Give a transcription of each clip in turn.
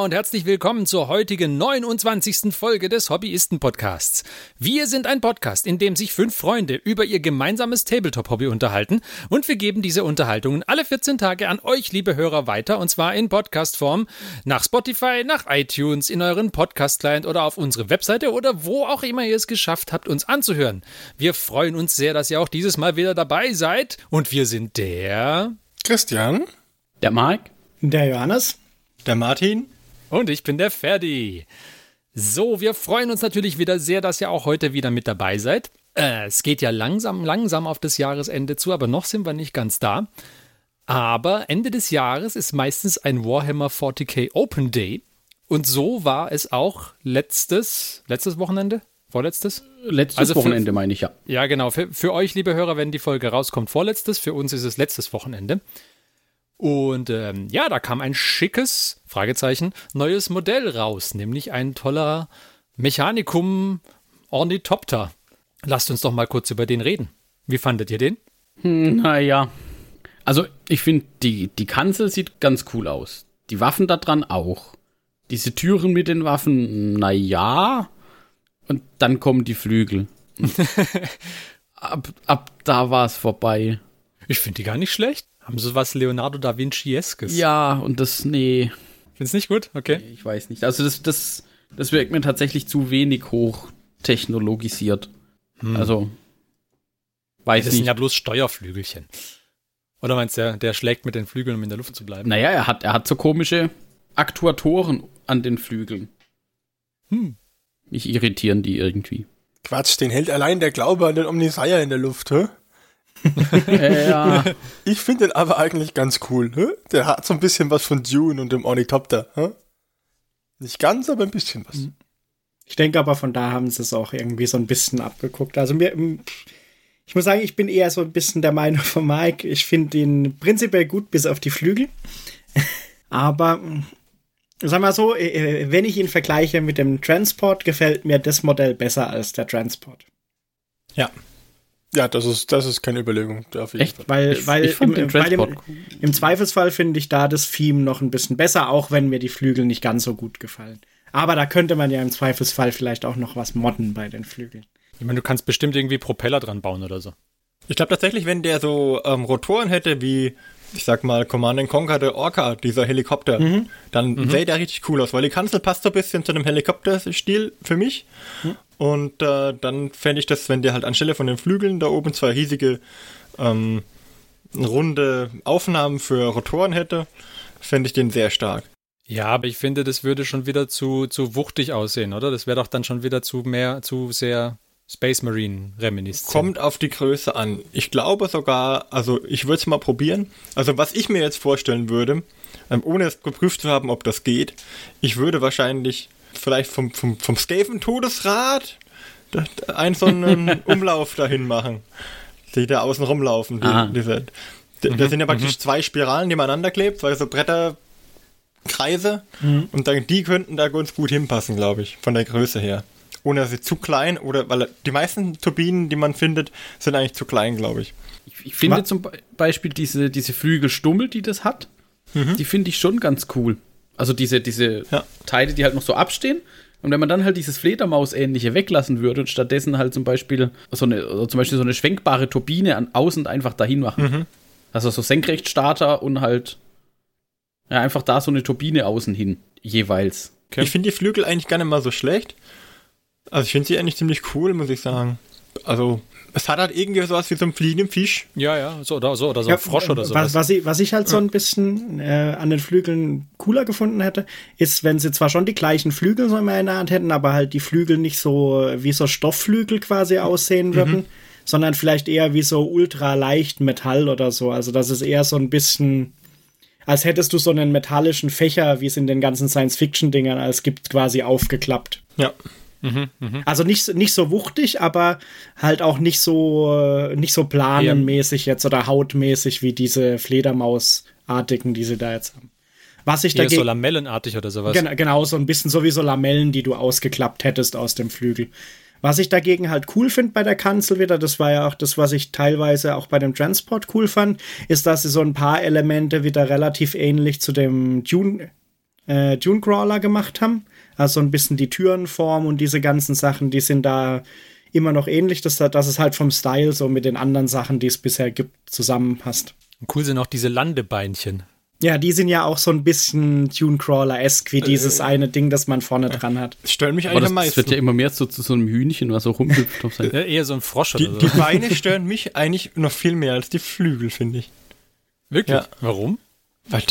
Hörer und herzlich willkommen zur heutigen 29. Folge des Hobbyisten-Podcasts. Wir sind ein Podcast, in dem sich fünf Freunde über ihr gemeinsames Tabletop-Hobby unterhalten und wir geben diese Unterhaltungen alle 14 Tage an euch, liebe Hörer, weiter und zwar in Podcast-Form nach Spotify, nach iTunes, in euren Podcast-Client oder auf unsere Webseite oder wo auch immer ihr es geschafft habt, uns anzuhören. Wir freuen uns sehr, dass ihr auch dieses Mal wieder dabei seid und wir sind der Christian, der Marc, der Johannes, der Martin und ich bin der Ferdi. So, wir freuen uns natürlich wieder sehr, dass ihr auch heute wieder mit dabei seid. Äh, es geht ja langsam, langsam auf das Jahresende zu, aber noch sind wir nicht ganz da. Aber Ende des Jahres ist meistens ein Warhammer 40k Open Day. Und so war es auch letztes, letztes Wochenende? Vorletztes? Letztes also Wochenende meine ich ja. Ja, genau. Für, für euch, liebe Hörer, wenn die Folge rauskommt, vorletztes. Für uns ist es letztes Wochenende. Und ähm, ja, da kam ein schickes, Fragezeichen, neues Modell raus, nämlich ein toller Mechanikum Ornithopter. Lasst uns doch mal kurz über den reden. Wie fandet ihr den? Hm, naja. Also, ich finde, die, die Kanzel sieht ganz cool aus. Die Waffen da dran auch. Diese Türen mit den Waffen, naja. Und dann kommen die Flügel. ab, ab da war es vorbei. Ich finde die gar nicht schlecht. Haben sie was Leonardo da Vinci-eskes? Ja, und das, nee. Findest nicht gut? Okay. Nee, ich weiß nicht. Also das, das, das wirkt mir tatsächlich zu wenig hochtechnologisiert. Hm. Also, weiß das nicht. Das sind ja bloß Steuerflügelchen. Oder meinst du, der, der schlägt mit den Flügeln, um in der Luft zu bleiben? Naja, er hat, er hat so komische Aktuatoren an den Flügeln. Hm. Mich irritieren die irgendwie. Quatsch, den hält allein der Glaube an den Omnisire in der Luft, hä? Ja. Ich finde den aber eigentlich ganz cool. Ne? Der hat so ein bisschen was von Dune und dem Ornithopter. Ne? Nicht ganz, aber ein bisschen was. Ich denke aber von da haben sie es auch irgendwie so ein bisschen abgeguckt. Also mir, ich muss sagen, ich bin eher so ein bisschen der Meinung von Mike. Ich finde ihn prinzipiell gut, bis auf die Flügel. aber sag mal so, äh, äh, wenn ich ihn vergleiche mit dem Transport, gefällt mir das Modell besser als der Transport. Ja, ja, das ist, das ist keine Überlegung. Echt? Weil, ich, weil, ich im, weil im, im, Zweifelsfall finde ich da das Theme noch ein bisschen besser, auch wenn mir die Flügel nicht ganz so gut gefallen. Aber da könnte man ja im Zweifelsfall vielleicht auch noch was modden bei den Flügeln. Ich meine, du kannst bestimmt irgendwie Propeller dran bauen oder so. Ich glaube tatsächlich, wenn der so ähm, Rotoren hätte wie, ich sag mal, Command Conquer der Orca, dieser Helikopter, mhm. dann mhm. sähe der richtig cool aus, weil die Kanzel passt so ein bisschen zu dem Helikopterstil für mich. Mhm. Und äh, dann fände ich das, wenn der halt anstelle von den Flügeln da oben zwei riesige ähm, runde Aufnahmen für Rotoren hätte, fände ich den sehr stark. Ja, aber ich finde, das würde schon wieder zu, zu wuchtig aussehen, oder? Das wäre doch dann schon wieder zu mehr, zu sehr Space Marine reminiscent. Kommt auf die Größe an. Ich glaube sogar, also ich würde es mal probieren. Also was ich mir jetzt vorstellen würde, ähm, ohne es geprüft zu haben, ob das geht, ich würde wahrscheinlich vielleicht vom, vom, vom Skaven-Todesrad einen so einen Umlauf dahin machen. Die da außen rumlaufen. Die, diese, die, mhm. Das sind ja praktisch mhm. zwei Spiralen, die man aneinander klebt, weil so Bretterkreise. Mhm. Und dann, die könnten da ganz gut hinpassen, glaube ich, von der Größe her. Ohne dass sie zu klein oder, weil die meisten Turbinen, die man findet, sind eigentlich zu klein, glaube ich. ich. Ich, finde Was? zum Beispiel diese, diese Flügelstummel, die das hat, mhm. die finde ich schon ganz cool. Also diese, diese ja. Teile, die halt noch so abstehen. Und wenn man dann halt dieses Fledermaus-ähnliche weglassen würde und stattdessen halt zum Beispiel so eine, also zum Beispiel so eine schwenkbare Turbine an außen einfach dahin machen. Mhm. Also so Senkrechtstarter und halt ja, einfach da so eine Turbine außen hin, jeweils. Okay. Ich finde die Flügel eigentlich gar nicht mal so schlecht. Also ich finde sie eigentlich ziemlich cool, muss ich sagen. Also es hat halt irgendwie sowas wie so ein fliegenden Fisch. Ja, ja, so oder so, oder so ja, ein Frosch oder so. Was, was, ich, was ich halt so ein bisschen äh, an den Flügeln cooler gefunden hätte, ist, wenn sie zwar schon die gleichen Flügel so immer in der Hand hätten, aber halt die Flügel nicht so wie so Stoffflügel quasi aussehen mhm. würden, mhm. sondern vielleicht eher wie so ultra leicht Metall oder so. Also das ist eher so ein bisschen als hättest du so einen metallischen Fächer, wie es in den ganzen Science-Fiction-Dingern als gibt, quasi aufgeklappt. Ja. Mhm, mh. Also nicht, nicht so wuchtig, aber halt auch nicht so, nicht so planenmäßig jetzt oder hautmäßig wie diese Fledermausartigen, die sie da jetzt haben. Was ich dagegen. so lamellenartig oder sowas. Gen genau, so ein bisschen so wie so Lamellen, die du ausgeklappt hättest aus dem Flügel. Was ich dagegen halt cool finde bei der Kanzel wieder, das war ja auch das, was ich teilweise auch bei dem Transport cool fand, ist, dass sie so ein paar Elemente wieder relativ ähnlich zu dem Dune, äh, Dunecrawler gemacht haben. Also ein bisschen die Türenform und diese ganzen Sachen, die sind da immer noch ähnlich, dass, dass es halt vom Style so mit den anderen Sachen, die es bisher gibt, zusammenpasst. Und cool sind auch diese Landebeinchen. Ja, die sind ja auch so ein bisschen Tunecrawler-esque, wie dieses äh, eine Ding, das man vorne dran hat. Stören mich eigentlich am meisten. Das wird ja immer mehr so zu so einem Hühnchen, was so rumhüpft auf sein. Ja, eher so ein Frosch die, oder so. Die Beine stören mich eigentlich noch viel mehr als die Flügel, finde ich. Wirklich? Ja. Warum? Weil,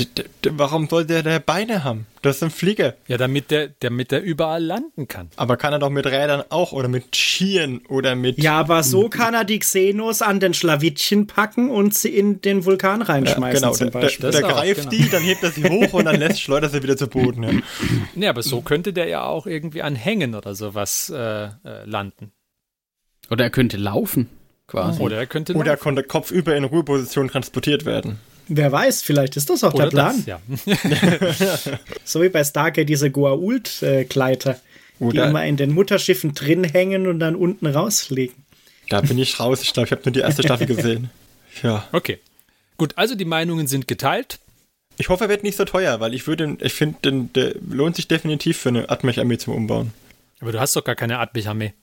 warum soll der, der Beine haben? Das ist ein Flieger. Ja, damit der, damit der überall landen kann. Aber kann er doch mit Rädern auch oder mit Skiern oder mit. Ja, aber so kann er die Xenos an den Schlawittchen packen und sie in den Vulkan reinschmeißen. Ja, genau, zum Beispiel. Der, der, der greift genau. die, dann hebt er sie hoch und dann lässt schleudert sie wieder zu Boden. Ja. Nee, aber so könnte der ja auch irgendwie an Hängen oder sowas äh, äh, landen. Oder er könnte laufen, quasi. Oder er könnte. Oder er konnte kopfüber in Ruheposition transportiert werden. Wer weiß, vielleicht ist das auch Oder der Plan. Das, ja. so wie bei Stargate diese Goa'uld-Gleiter, die immer in den Mutterschiffen drin hängen und dann unten rausfliegen. Da bin ich raus. Ich glaube, ich habe nur die erste Staffel gesehen. Ja. Okay. Gut, also die Meinungen sind geteilt. Ich hoffe, er wird nicht so teuer, weil ich würde, ich finde, der lohnt sich definitiv für eine Atmech-Armee zum Umbauen. Aber du hast doch gar keine Atmech-Armee.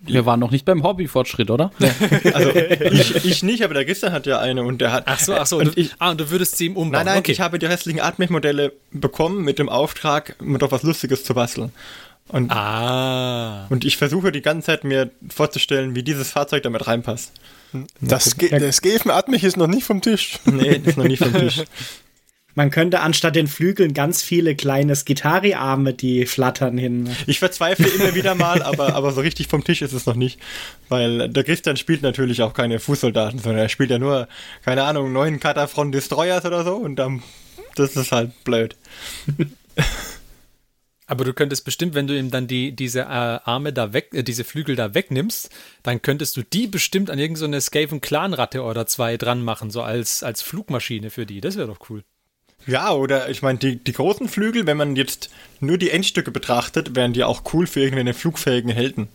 Wir waren noch nicht beim Hobbyfortschritt, oder? also ich, ich, nicht, aber der Christian hat ja eine und der hat. Ach so, ach so. Und du, ich, ah, und du würdest sie ihm umbauen. Nein, nein, okay. ich habe die restlichen Atmech-Modelle bekommen mit dem Auftrag, mir doch was Lustiges zu basteln. Und, ah. und ich versuche die ganze Zeit mir vorzustellen, wie dieses Fahrzeug damit reinpasst. Das, das Gefen Atmech ist noch nicht vom Tisch. Nee, ist noch nicht vom Tisch. Man könnte anstatt den Flügeln ganz viele kleine Skitari-Arme, die flattern hin. Ich verzweifle immer wieder mal, aber, aber so richtig vom Tisch ist es noch nicht. Weil der Christian spielt natürlich auch keine Fußsoldaten, sondern er spielt ja nur, keine Ahnung, neun Katafron Destroyers oder so und dann, das ist halt blöd. Aber du könntest bestimmt, wenn du ihm dann die, diese äh, Arme da weg, äh, diese Flügel da wegnimmst, dann könntest du die bestimmt an irgendeine so Skaven Clan-Ratte oder zwei dran machen, so als, als Flugmaschine für die. Das wäre doch cool. Ja, oder ich meine, die, die großen Flügel, wenn man jetzt nur die Endstücke betrachtet, wären die auch cool für irgendeine flugfähigen Helden.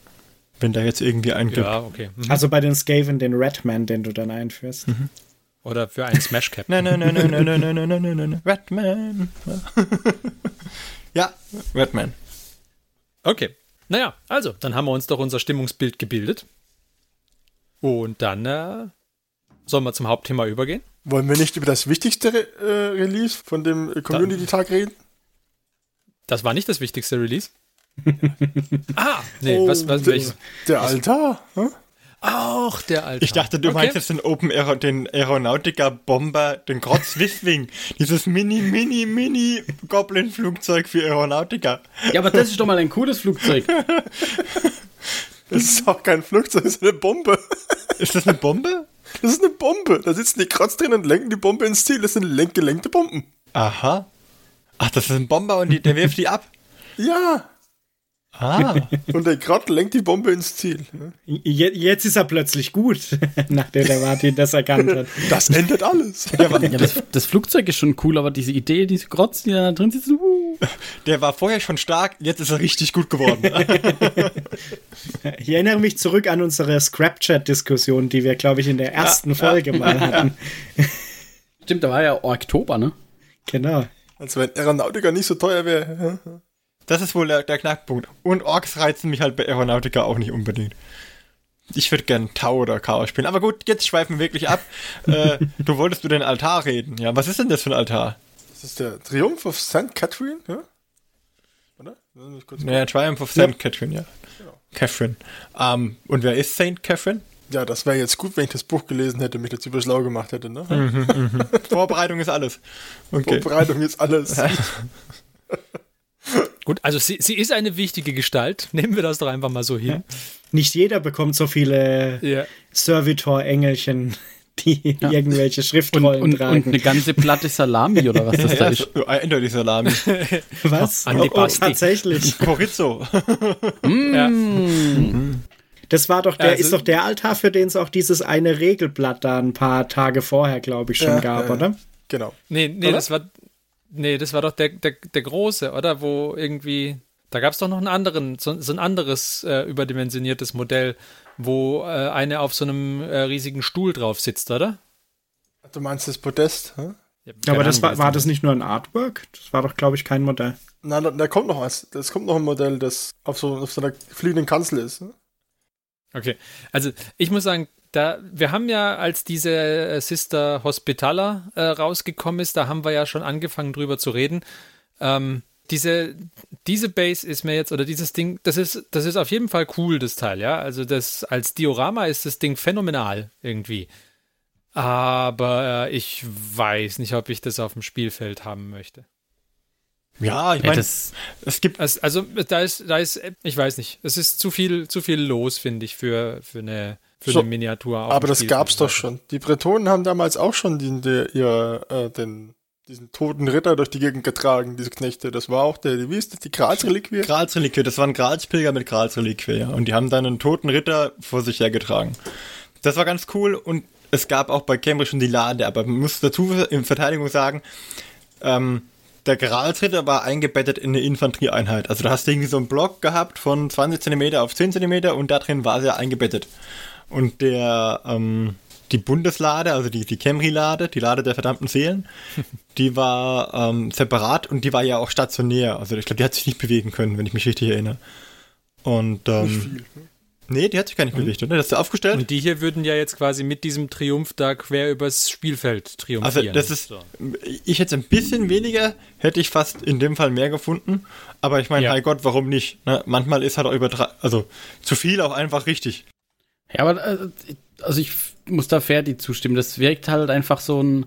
Wenn da jetzt irgendwie einen gibt. Ja, okay. Mhm. Also bei den Skaven den Redman, den du dann einführst. Mhm. Oder für einen Smash Cap. nein, nein, nein, nein, nein, nein, nein, nein, nein, nein, Redman. ja, Redman. Okay. Naja, also, dann haben wir uns doch unser Stimmungsbild gebildet. Und dann äh, sollen wir zum Hauptthema übergehen. Wollen wir nicht über das wichtigste äh, Release von dem Community-Tag reden? Das war nicht das wichtigste Release. ah, nee, oh, was, was, welches? Der Altar? Hm? Auch der Altar. Ich dachte, du okay. meinst jetzt den Open Aero, den Aeronautica Bomber, den Grotz Wisswing. dieses mini, mini, mini Goblin-Flugzeug für Aeronautica. Ja, aber das ist doch mal ein cooles Flugzeug. das ist auch kein Flugzeug, das ist eine Bombe. Ist das eine Bombe? Das ist eine Bombe. Da sitzen die Kratz drin und lenken die Bombe ins Ziel. Das sind gelenkte Bomben. Aha. Ach, das ist ein Bomber und die, der wirft die ab. Ja. Ah. Und der Grott lenkt die Bombe ins Ziel. Jetzt ist er plötzlich gut, nachdem der Martin das erkannt hat. Das ändert alles. Ja, das, das, Flugzeug ist schon cool, aber diese Idee, diese Grotz, die da drin sitzen, uh. Der war vorher schon stark, jetzt ist er richtig gut geworden. ich erinnere mich zurück an unsere Scrapchat-Diskussion, die wir, glaube ich, in der ersten ja, Folge ja. mal hatten. Stimmt, da war ja Oktober, ne? Genau. Als wenn Aeronautica nicht so teuer wäre. Das ist wohl der, der, Knackpunkt. Und Orks reizen mich halt bei Aeronautica auch nicht unbedingt. Ich würde gern Tau oder Chaos spielen. Aber gut, jetzt schweifen wir wirklich ab. äh, du wolltest über den Altar reden. Ja, was ist denn das für ein Altar? Das ist der Triumph of St. Catherine, ja? Oder? Ja, Triumph of St. Ja. Catherine, ja. Genau. Catherine. Um, und wer ist St. Catherine? Ja, das wäre jetzt gut, wenn ich das Buch gelesen hätte, mich über schlau gemacht hätte, ne? Mhm, mhm. Vorbereitung ist alles. Okay. Vorbereitung ist alles. Gut, also sie, sie ist eine wichtige Gestalt. Nehmen wir das doch einfach mal so hin. Ja. Nicht jeder bekommt so viele ja. Servitor-Engelchen, die ja. irgendwelche Schriftrollen und, und, tragen. Und eine ganze Platte Salami oder was das da ist. Eindeutig Salami. was? Oh, oh, tatsächlich. Chorizo. mm. Das war doch der, also, ist doch der Altar, für den es auch dieses eine Regelblatt da ein paar Tage vorher, glaube ich, schon gab, oder? Genau. Nee, nee, oder? das war Nee, das war doch der, der, der große, oder? Wo irgendwie. Da gab es doch noch einen anderen, so, so ein anderes äh, überdimensioniertes Modell, wo äh, eine auf so einem äh, riesigen Stuhl drauf sitzt, oder? Du meinst das Podest, hä? Ja, aber das war, war das nicht nur ein Artwork? Das war doch, glaube ich, kein Modell. Nein, da, da kommt noch was. Das kommt noch ein Modell, das auf so, auf so einer fliegenden Kanzel ist. Ne? Okay, also ich muss sagen, da, wir haben ja, als diese äh, Sister Hospitaler äh, rausgekommen ist, da haben wir ja schon angefangen drüber zu reden. Ähm, diese, diese Base ist mir jetzt, oder dieses Ding, das ist, das ist auf jeden Fall cool, das Teil, ja. Also das, als Diorama ist das Ding phänomenal irgendwie. Aber äh, ich weiß nicht, ob ich das auf dem Spielfeld haben möchte. Ja, ich meine, es gibt. Also, also, da ist, da ist, ich weiß nicht, es ist zu viel, zu viel los, finde ich, für, für eine, für so, eine Miniatur. aber das gab's doch schon. Die Bretonen haben damals auch schon den, der, ihr, äh, den, diesen toten Ritter durch die Gegend getragen, diese Knechte. Das war auch der, wie ist das, die Gralsreliquie? Gralsreliquie, das waren Gralspilger mit Gralsreliquie, ja. Und die haben dann einen toten Ritter vor sich hergetragen. Das war ganz cool und es gab auch bei Cambridge schon die Lade, aber man muss dazu in Verteidigung sagen, ähm, der Gralsritter war eingebettet in eine Infanterieeinheit. Also da hast du irgendwie so einen Block gehabt von 20 cm auf 10 cm und da drin war sie eingebettet. Und der, ähm, die Bundeslade, also die, die Camry-Lade, die Lade der verdammten Seelen, die war ähm, separat und die war ja auch stationär. Also ich glaube, die hat sich nicht bewegen können, wenn ich mich richtig erinnere. Und ähm, nicht viel, ne? Nee, die hat sich gar nicht bewegt, oder? Das ist aufgestellt. Und die hier würden ja jetzt quasi mit diesem Triumph da quer übers Spielfeld triumphieren. Also das ist, so. ich hätte ein bisschen weniger, hätte ich fast in dem Fall mehr gefunden. Aber ich meine, ja. Gott, warum nicht? Ne? Manchmal ist halt auch über, also zu viel auch einfach richtig. Ja, aber äh, also ich muss da Ferdi zustimmen. Das wirkt halt einfach so ein,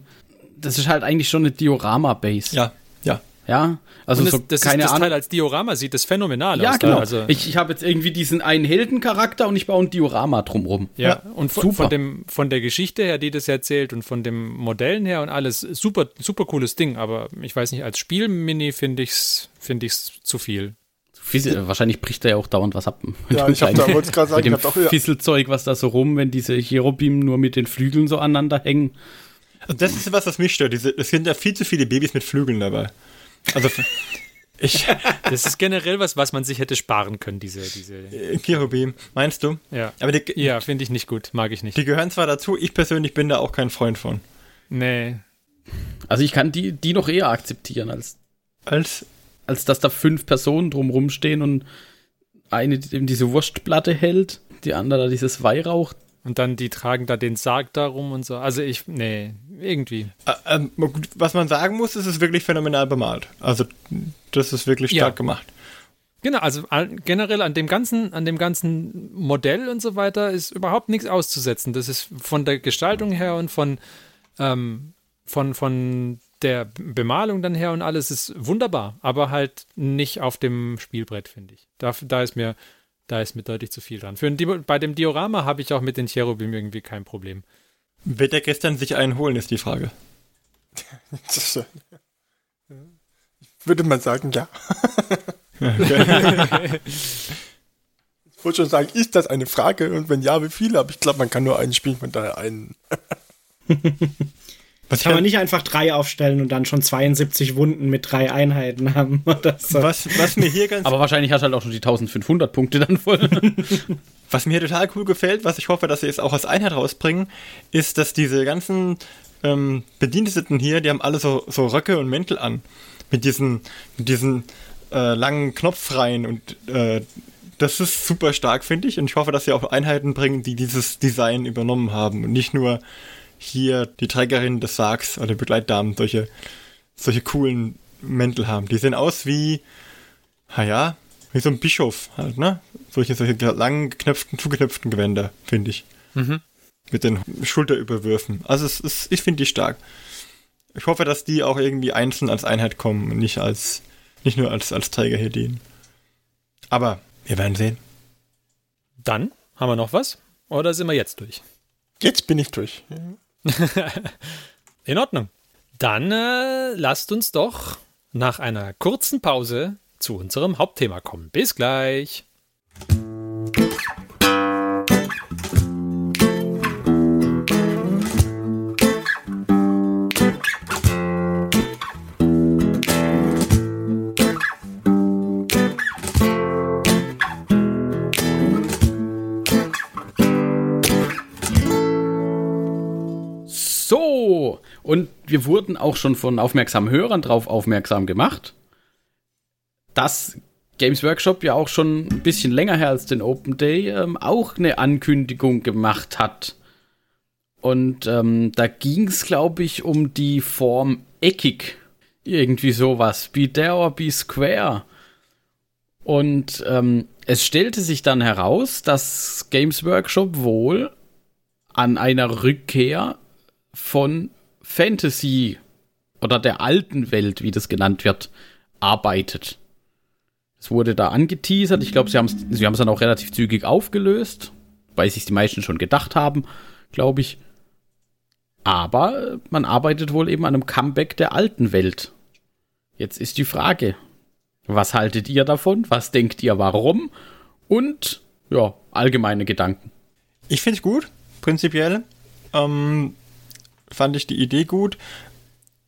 das ist halt eigentlich schon eine Diorama-Base. Ja, ja. Ja, also das, so, das keine ist das Ahnung. Teil als Diorama sieht das phänomenal ja, aus. Genau. Also ich ich habe jetzt irgendwie diesen einen Heldencharakter und ich baue ein Diorama drumrum. Ja, ja. und von, von, dem, von der Geschichte her, die das erzählt und von dem Modellen her und alles, super, super cooles Ding, aber ich weiß nicht, als Spielmini finde ich es find ich's zu viel. Fissel, wahrscheinlich bricht da ja auch dauernd was ab. Ja, ich habe da wollte gerade sagen, mit dem ich auch, ja. Fisselzeug, was da so rum, wenn diese Cherubim nur mit den Flügeln so aneinander hängen. Also das ist was, was mich stört. Diese, es sind ja viel zu viele Babys mit Flügeln dabei. Also ich, das ist generell was, was man sich hätte sparen können, diese, diese. Äh, Cherubim, meinst du? Ja. Aber die, ja, finde ich nicht gut, mag ich nicht. Die gehören zwar dazu, ich persönlich bin da auch kein Freund von. Nee. Also ich kann die, die noch eher akzeptieren als. Als? Als dass da fünf Personen drumrum stehen und eine die eben diese Wurstplatte hält, die andere da dieses Weihrauch und dann die tragen da den Sarg darum und so. Also ich, nee, irgendwie. Äh, äh, was man sagen muss, ist es wirklich phänomenal bemalt. Also das ist wirklich stark ja. gemacht. Genau, also generell an dem ganzen, an dem ganzen Modell und so weiter ist überhaupt nichts auszusetzen. Das ist von der Gestaltung her und von, ähm, von, von der Bemalung dann her und alles ist wunderbar, aber halt nicht auf dem Spielbrett, finde ich. Da, da ist mir da ist mir deutlich zu viel dran. Für ein, bei dem Diorama habe ich auch mit den Cherubim irgendwie kein Problem. Wird er gestern sich einen holen, ist die Frage. ich würde mal sagen, ja. ich wollte schon sagen, ist das eine Frage? Und wenn ja, wie viele? Aber ich glaube, man kann nur einen spielen, von daher einen. Was kann man nicht einfach drei aufstellen und dann schon 72 Wunden mit drei Einheiten haben oder so. Was, was mir hier ganz. Aber wahrscheinlich hast du halt auch schon die 1500 Punkte dann voll. was mir total cool gefällt, was ich hoffe, dass sie es auch als Einheit rausbringen, ist, dass diese ganzen ähm, Bediensteten hier, die haben alle so, so Röcke und Mäntel an. Mit diesen, mit diesen äh, langen Knopfreihen und äh, das ist super stark, finde ich. Und ich hoffe, dass sie auch Einheiten bringen, die dieses Design übernommen haben und nicht nur hier die Trägerin des Sargs oder Begleitdamen solche, solche coolen Mäntel haben. Die sehen aus wie, naja, wie so ein Bischof halt, ne? Solche, solche langen, geknöpften, zugeknöpften Gewänder, finde ich. Mhm. Mit den Schulterüberwürfen. Also es ist, ich finde die stark. Ich hoffe, dass die auch irgendwie einzeln als Einheit kommen und nicht als, nicht nur als, als Träger hier dienen. Aber wir werden sehen. Dann haben wir noch was? Oder sind wir jetzt durch? Jetzt bin ich durch. In Ordnung. Dann äh, lasst uns doch nach einer kurzen Pause zu unserem Hauptthema kommen. Bis gleich. Wir wurden auch schon von aufmerksamen Hörern darauf aufmerksam gemacht, dass Games Workshop ja auch schon ein bisschen länger her als den Open Day ähm, auch eine Ankündigung gemacht hat. Und ähm, da ging es, glaube ich, um die Form eckig. Irgendwie sowas. Be there or be square. Und ähm, es stellte sich dann heraus, dass Games Workshop wohl an einer Rückkehr von Fantasy oder der alten Welt, wie das genannt wird, arbeitet. Es wurde da angeteasert. Ich glaube, sie haben es sie dann auch relativ zügig aufgelöst, weil sich die meisten schon gedacht haben, glaube ich. Aber man arbeitet wohl eben an einem Comeback der alten Welt. Jetzt ist die Frage, was haltet ihr davon? Was denkt ihr warum? Und ja, allgemeine Gedanken. Ich finde es gut, prinzipiell. Ähm, fand ich die Idee gut.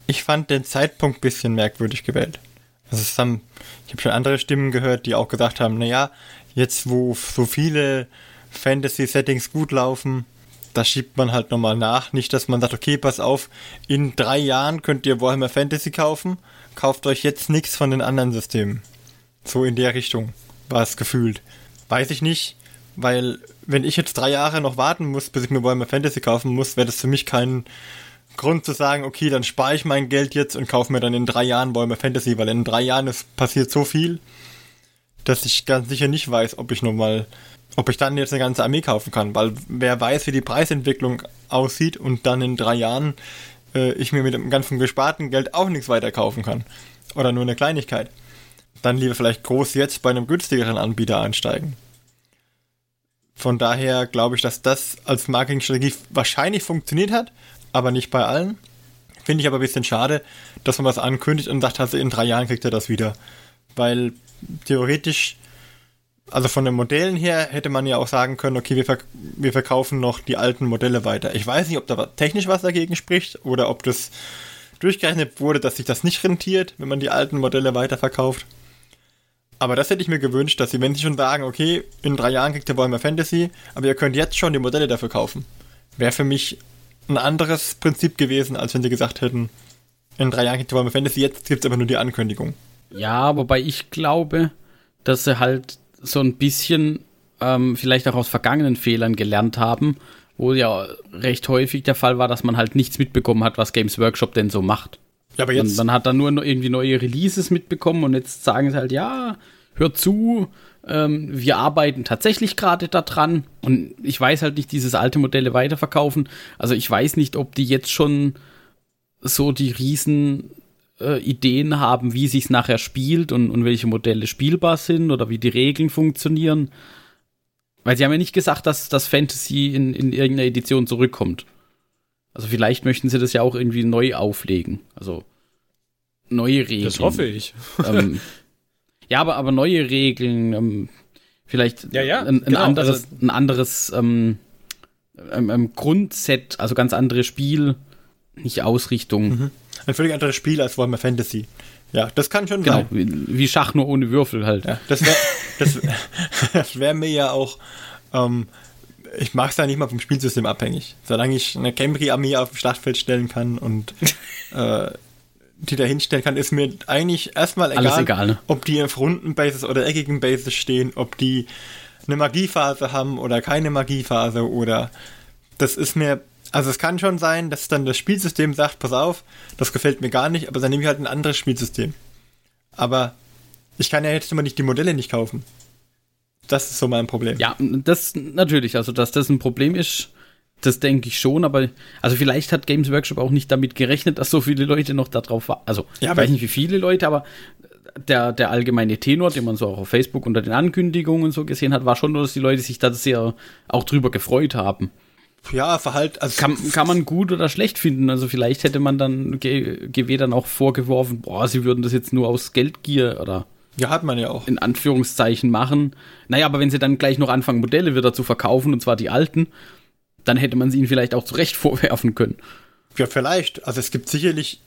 Ich fand den Zeitpunkt ein bisschen merkwürdig gewählt. Also haben, ich habe schon andere Stimmen gehört, die auch gesagt haben, naja, jetzt wo so viele Fantasy-Settings gut laufen, da schiebt man halt nochmal nach. Nicht, dass man sagt, okay, pass auf, in drei Jahren könnt ihr Warhammer Fantasy kaufen, kauft euch jetzt nichts von den anderen Systemen. So in der Richtung war es gefühlt. Weiß ich nicht, weil wenn ich jetzt drei Jahre noch warten muss, bis ich mir Warhammer Fantasy kaufen muss, wäre das für mich kein Grund zu sagen, okay, dann spare ich mein Geld jetzt und kaufe mir dann in drei Jahren Warhammer Fantasy, weil in drei Jahren ist passiert so viel, dass ich ganz sicher nicht weiß, ob ich nochmal ob ich dann jetzt eine ganze Armee kaufen kann, weil wer weiß, wie die Preisentwicklung aussieht und dann in drei Jahren äh, ich mir mit dem ganzen gesparten Geld auch nichts weiter kaufen kann. Oder nur eine Kleinigkeit. Dann lieber vielleicht groß jetzt bei einem günstigeren Anbieter einsteigen. Von daher glaube ich, dass das als Marketingstrategie wahrscheinlich funktioniert hat, aber nicht bei allen. Finde ich aber ein bisschen schade, dass man was ankündigt und sagt, also in drei Jahren kriegt er das wieder. Weil theoretisch also von den Modellen her hätte man ja auch sagen können, okay, wir, verk wir verkaufen noch die alten Modelle weiter. Ich weiß nicht, ob da technisch was dagegen spricht oder ob das durchgerechnet wurde, dass sich das nicht rentiert, wenn man die alten Modelle weiterverkauft. Aber das hätte ich mir gewünscht, dass sie, wenn sie schon sagen, okay, in drei Jahren kriegt ihr Warhammer Fantasy, aber ihr könnt jetzt schon die Modelle dafür kaufen. Wäre für mich ein anderes Prinzip gewesen, als wenn sie gesagt hätten, in drei Jahren kriegt ihr Warhammer Fantasy, jetzt gibt es aber nur die Ankündigung. Ja, wobei ich glaube, dass sie halt so ein bisschen ähm, vielleicht auch aus vergangenen Fehlern gelernt haben, wo ja recht häufig der Fall war, dass man halt nichts mitbekommen hat, was Games Workshop denn so macht. Ja, aber jetzt. Man, man hat dann nur irgendwie neue Releases mitbekommen und jetzt sagen sie halt, ja, hört zu, ähm, wir arbeiten tatsächlich gerade daran und ich weiß halt nicht, dieses alte Modelle weiterverkaufen. Also ich weiß nicht, ob die jetzt schon so die riesen äh, Ideen haben, wie sich nachher spielt und, und welche Modelle spielbar sind oder wie die Regeln funktionieren. Weil sie haben ja nicht gesagt, dass das Fantasy in, in irgendeiner Edition zurückkommt. Also vielleicht möchten sie das ja auch irgendwie neu auflegen. Also neue Regeln. Das hoffe ich. ähm, ja, aber, aber neue Regeln, ähm, vielleicht ja, ja, ein, ein genau, anderes, also ein anderes ähm, ähm, ähm Grundset, also ganz andere Spiel, nicht Ausrichtung. Mhm ein völlig anderes Spiel als Warhammer Fantasy. Ja, das kann schon genau, sein. Wie, wie Schach nur ohne Würfel halt. Ja, das wäre das, das wär mir ja auch. Ähm, ich mache es ja nicht mal vom Spielsystem abhängig. Solange ich eine Camry-Armee auf dem Schlachtfeld stellen kann und äh, die da hinstellen kann, ist mir eigentlich erstmal egal, egal ne? ob die auf runden Bases oder eckigen Bases stehen, ob die eine Magiephase haben oder keine Magiephase oder das ist mir also es kann schon sein, dass dann das Spielsystem sagt, pass auf, das gefällt mir gar nicht, aber dann nehme ich halt ein anderes Spielsystem. Aber ich kann ja jetzt immer nicht die Modelle nicht kaufen. Das ist so mein Problem. Ja, das natürlich, also dass das ein Problem ist, das denke ich schon, aber also vielleicht hat Games Workshop auch nicht damit gerechnet, dass so viele Leute noch da drauf waren. Also ja, ich weiß nicht, wie viele Leute, aber der, der allgemeine Tenor, den man so auch auf Facebook unter den Ankündigungen so gesehen hat, war schon nur, dass die Leute sich da sehr auch drüber gefreut haben ja, Verhalt. Also kann, kann man gut oder schlecht finden. Also vielleicht hätte man dann GW dann auch vorgeworfen, boah, sie würden das jetzt nur aus Geldgier oder ja, hat man ja auch. In Anführungszeichen machen. Naja, aber wenn sie dann gleich noch anfangen, Modelle wieder zu verkaufen, und zwar die alten, dann hätte man sie ihnen vielleicht auch zu Recht vorwerfen können. Ja, vielleicht. Also es gibt sicherlich,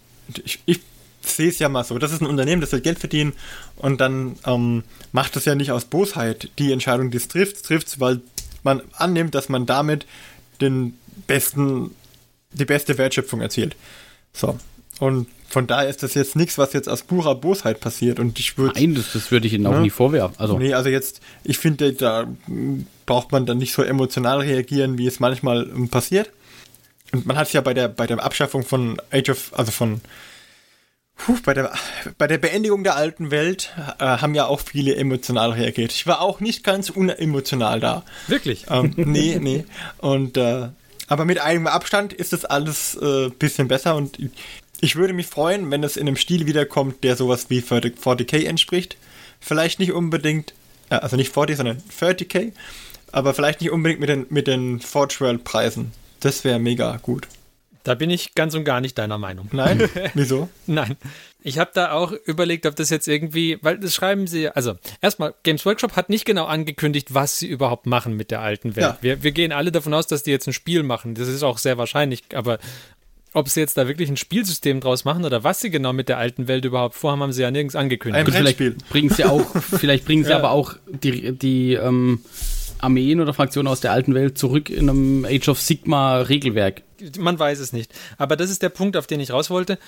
ich, ich sehe es ja mal so, das ist ein Unternehmen, das will Geld verdienen und dann ähm, macht es ja nicht aus Bosheit die Entscheidung, die es trifft, trifft weil man annimmt, dass man damit den besten, die beste Wertschöpfung erzielt. So. Und von daher ist das jetzt nichts, was jetzt aus purer Bosheit passiert. Und ich würde. Nein, das, das würde ich Ihnen auch ne? nie vorwerfen. Also. Nee, also jetzt, ich finde, da braucht man dann nicht so emotional reagieren, wie es manchmal ähm, passiert. Und man hat es ja bei der, bei der Abschaffung von Age of, also von Puh, bei, der, bei der Beendigung der alten Welt äh, haben ja auch viele emotional reagiert. Ich war auch nicht ganz unemotional da. Wirklich? Ähm, nee, nee. Und äh, aber mit einem Abstand ist das alles äh, bisschen besser und ich würde mich freuen, wenn es in einem Stil wiederkommt, der sowas wie 40k entspricht. Vielleicht nicht unbedingt, äh, also nicht 40, sondern 30k, aber vielleicht nicht unbedingt mit den, mit den Forge World Preisen. Das wäre mega gut. Da bin ich ganz und gar nicht deiner Meinung. Nein? Wieso? Nein. Ich habe da auch überlegt, ob das jetzt irgendwie, weil das schreiben sie, also erstmal, Games Workshop hat nicht genau angekündigt, was sie überhaupt machen mit der alten Welt. Ja. Wir, wir gehen alle davon aus, dass die jetzt ein Spiel machen. Das ist auch sehr wahrscheinlich, aber ob sie jetzt da wirklich ein Spielsystem draus machen oder was sie genau mit der alten Welt überhaupt vorhaben, haben sie ja nirgends angekündigt. Ein vielleicht bringen sie auch, vielleicht bringen sie ja. aber auch die, die ähm, Armeen oder Fraktionen aus der alten Welt zurück in einem Age of Sigma Regelwerk. Man weiß es nicht. Aber das ist der Punkt, auf den ich raus wollte.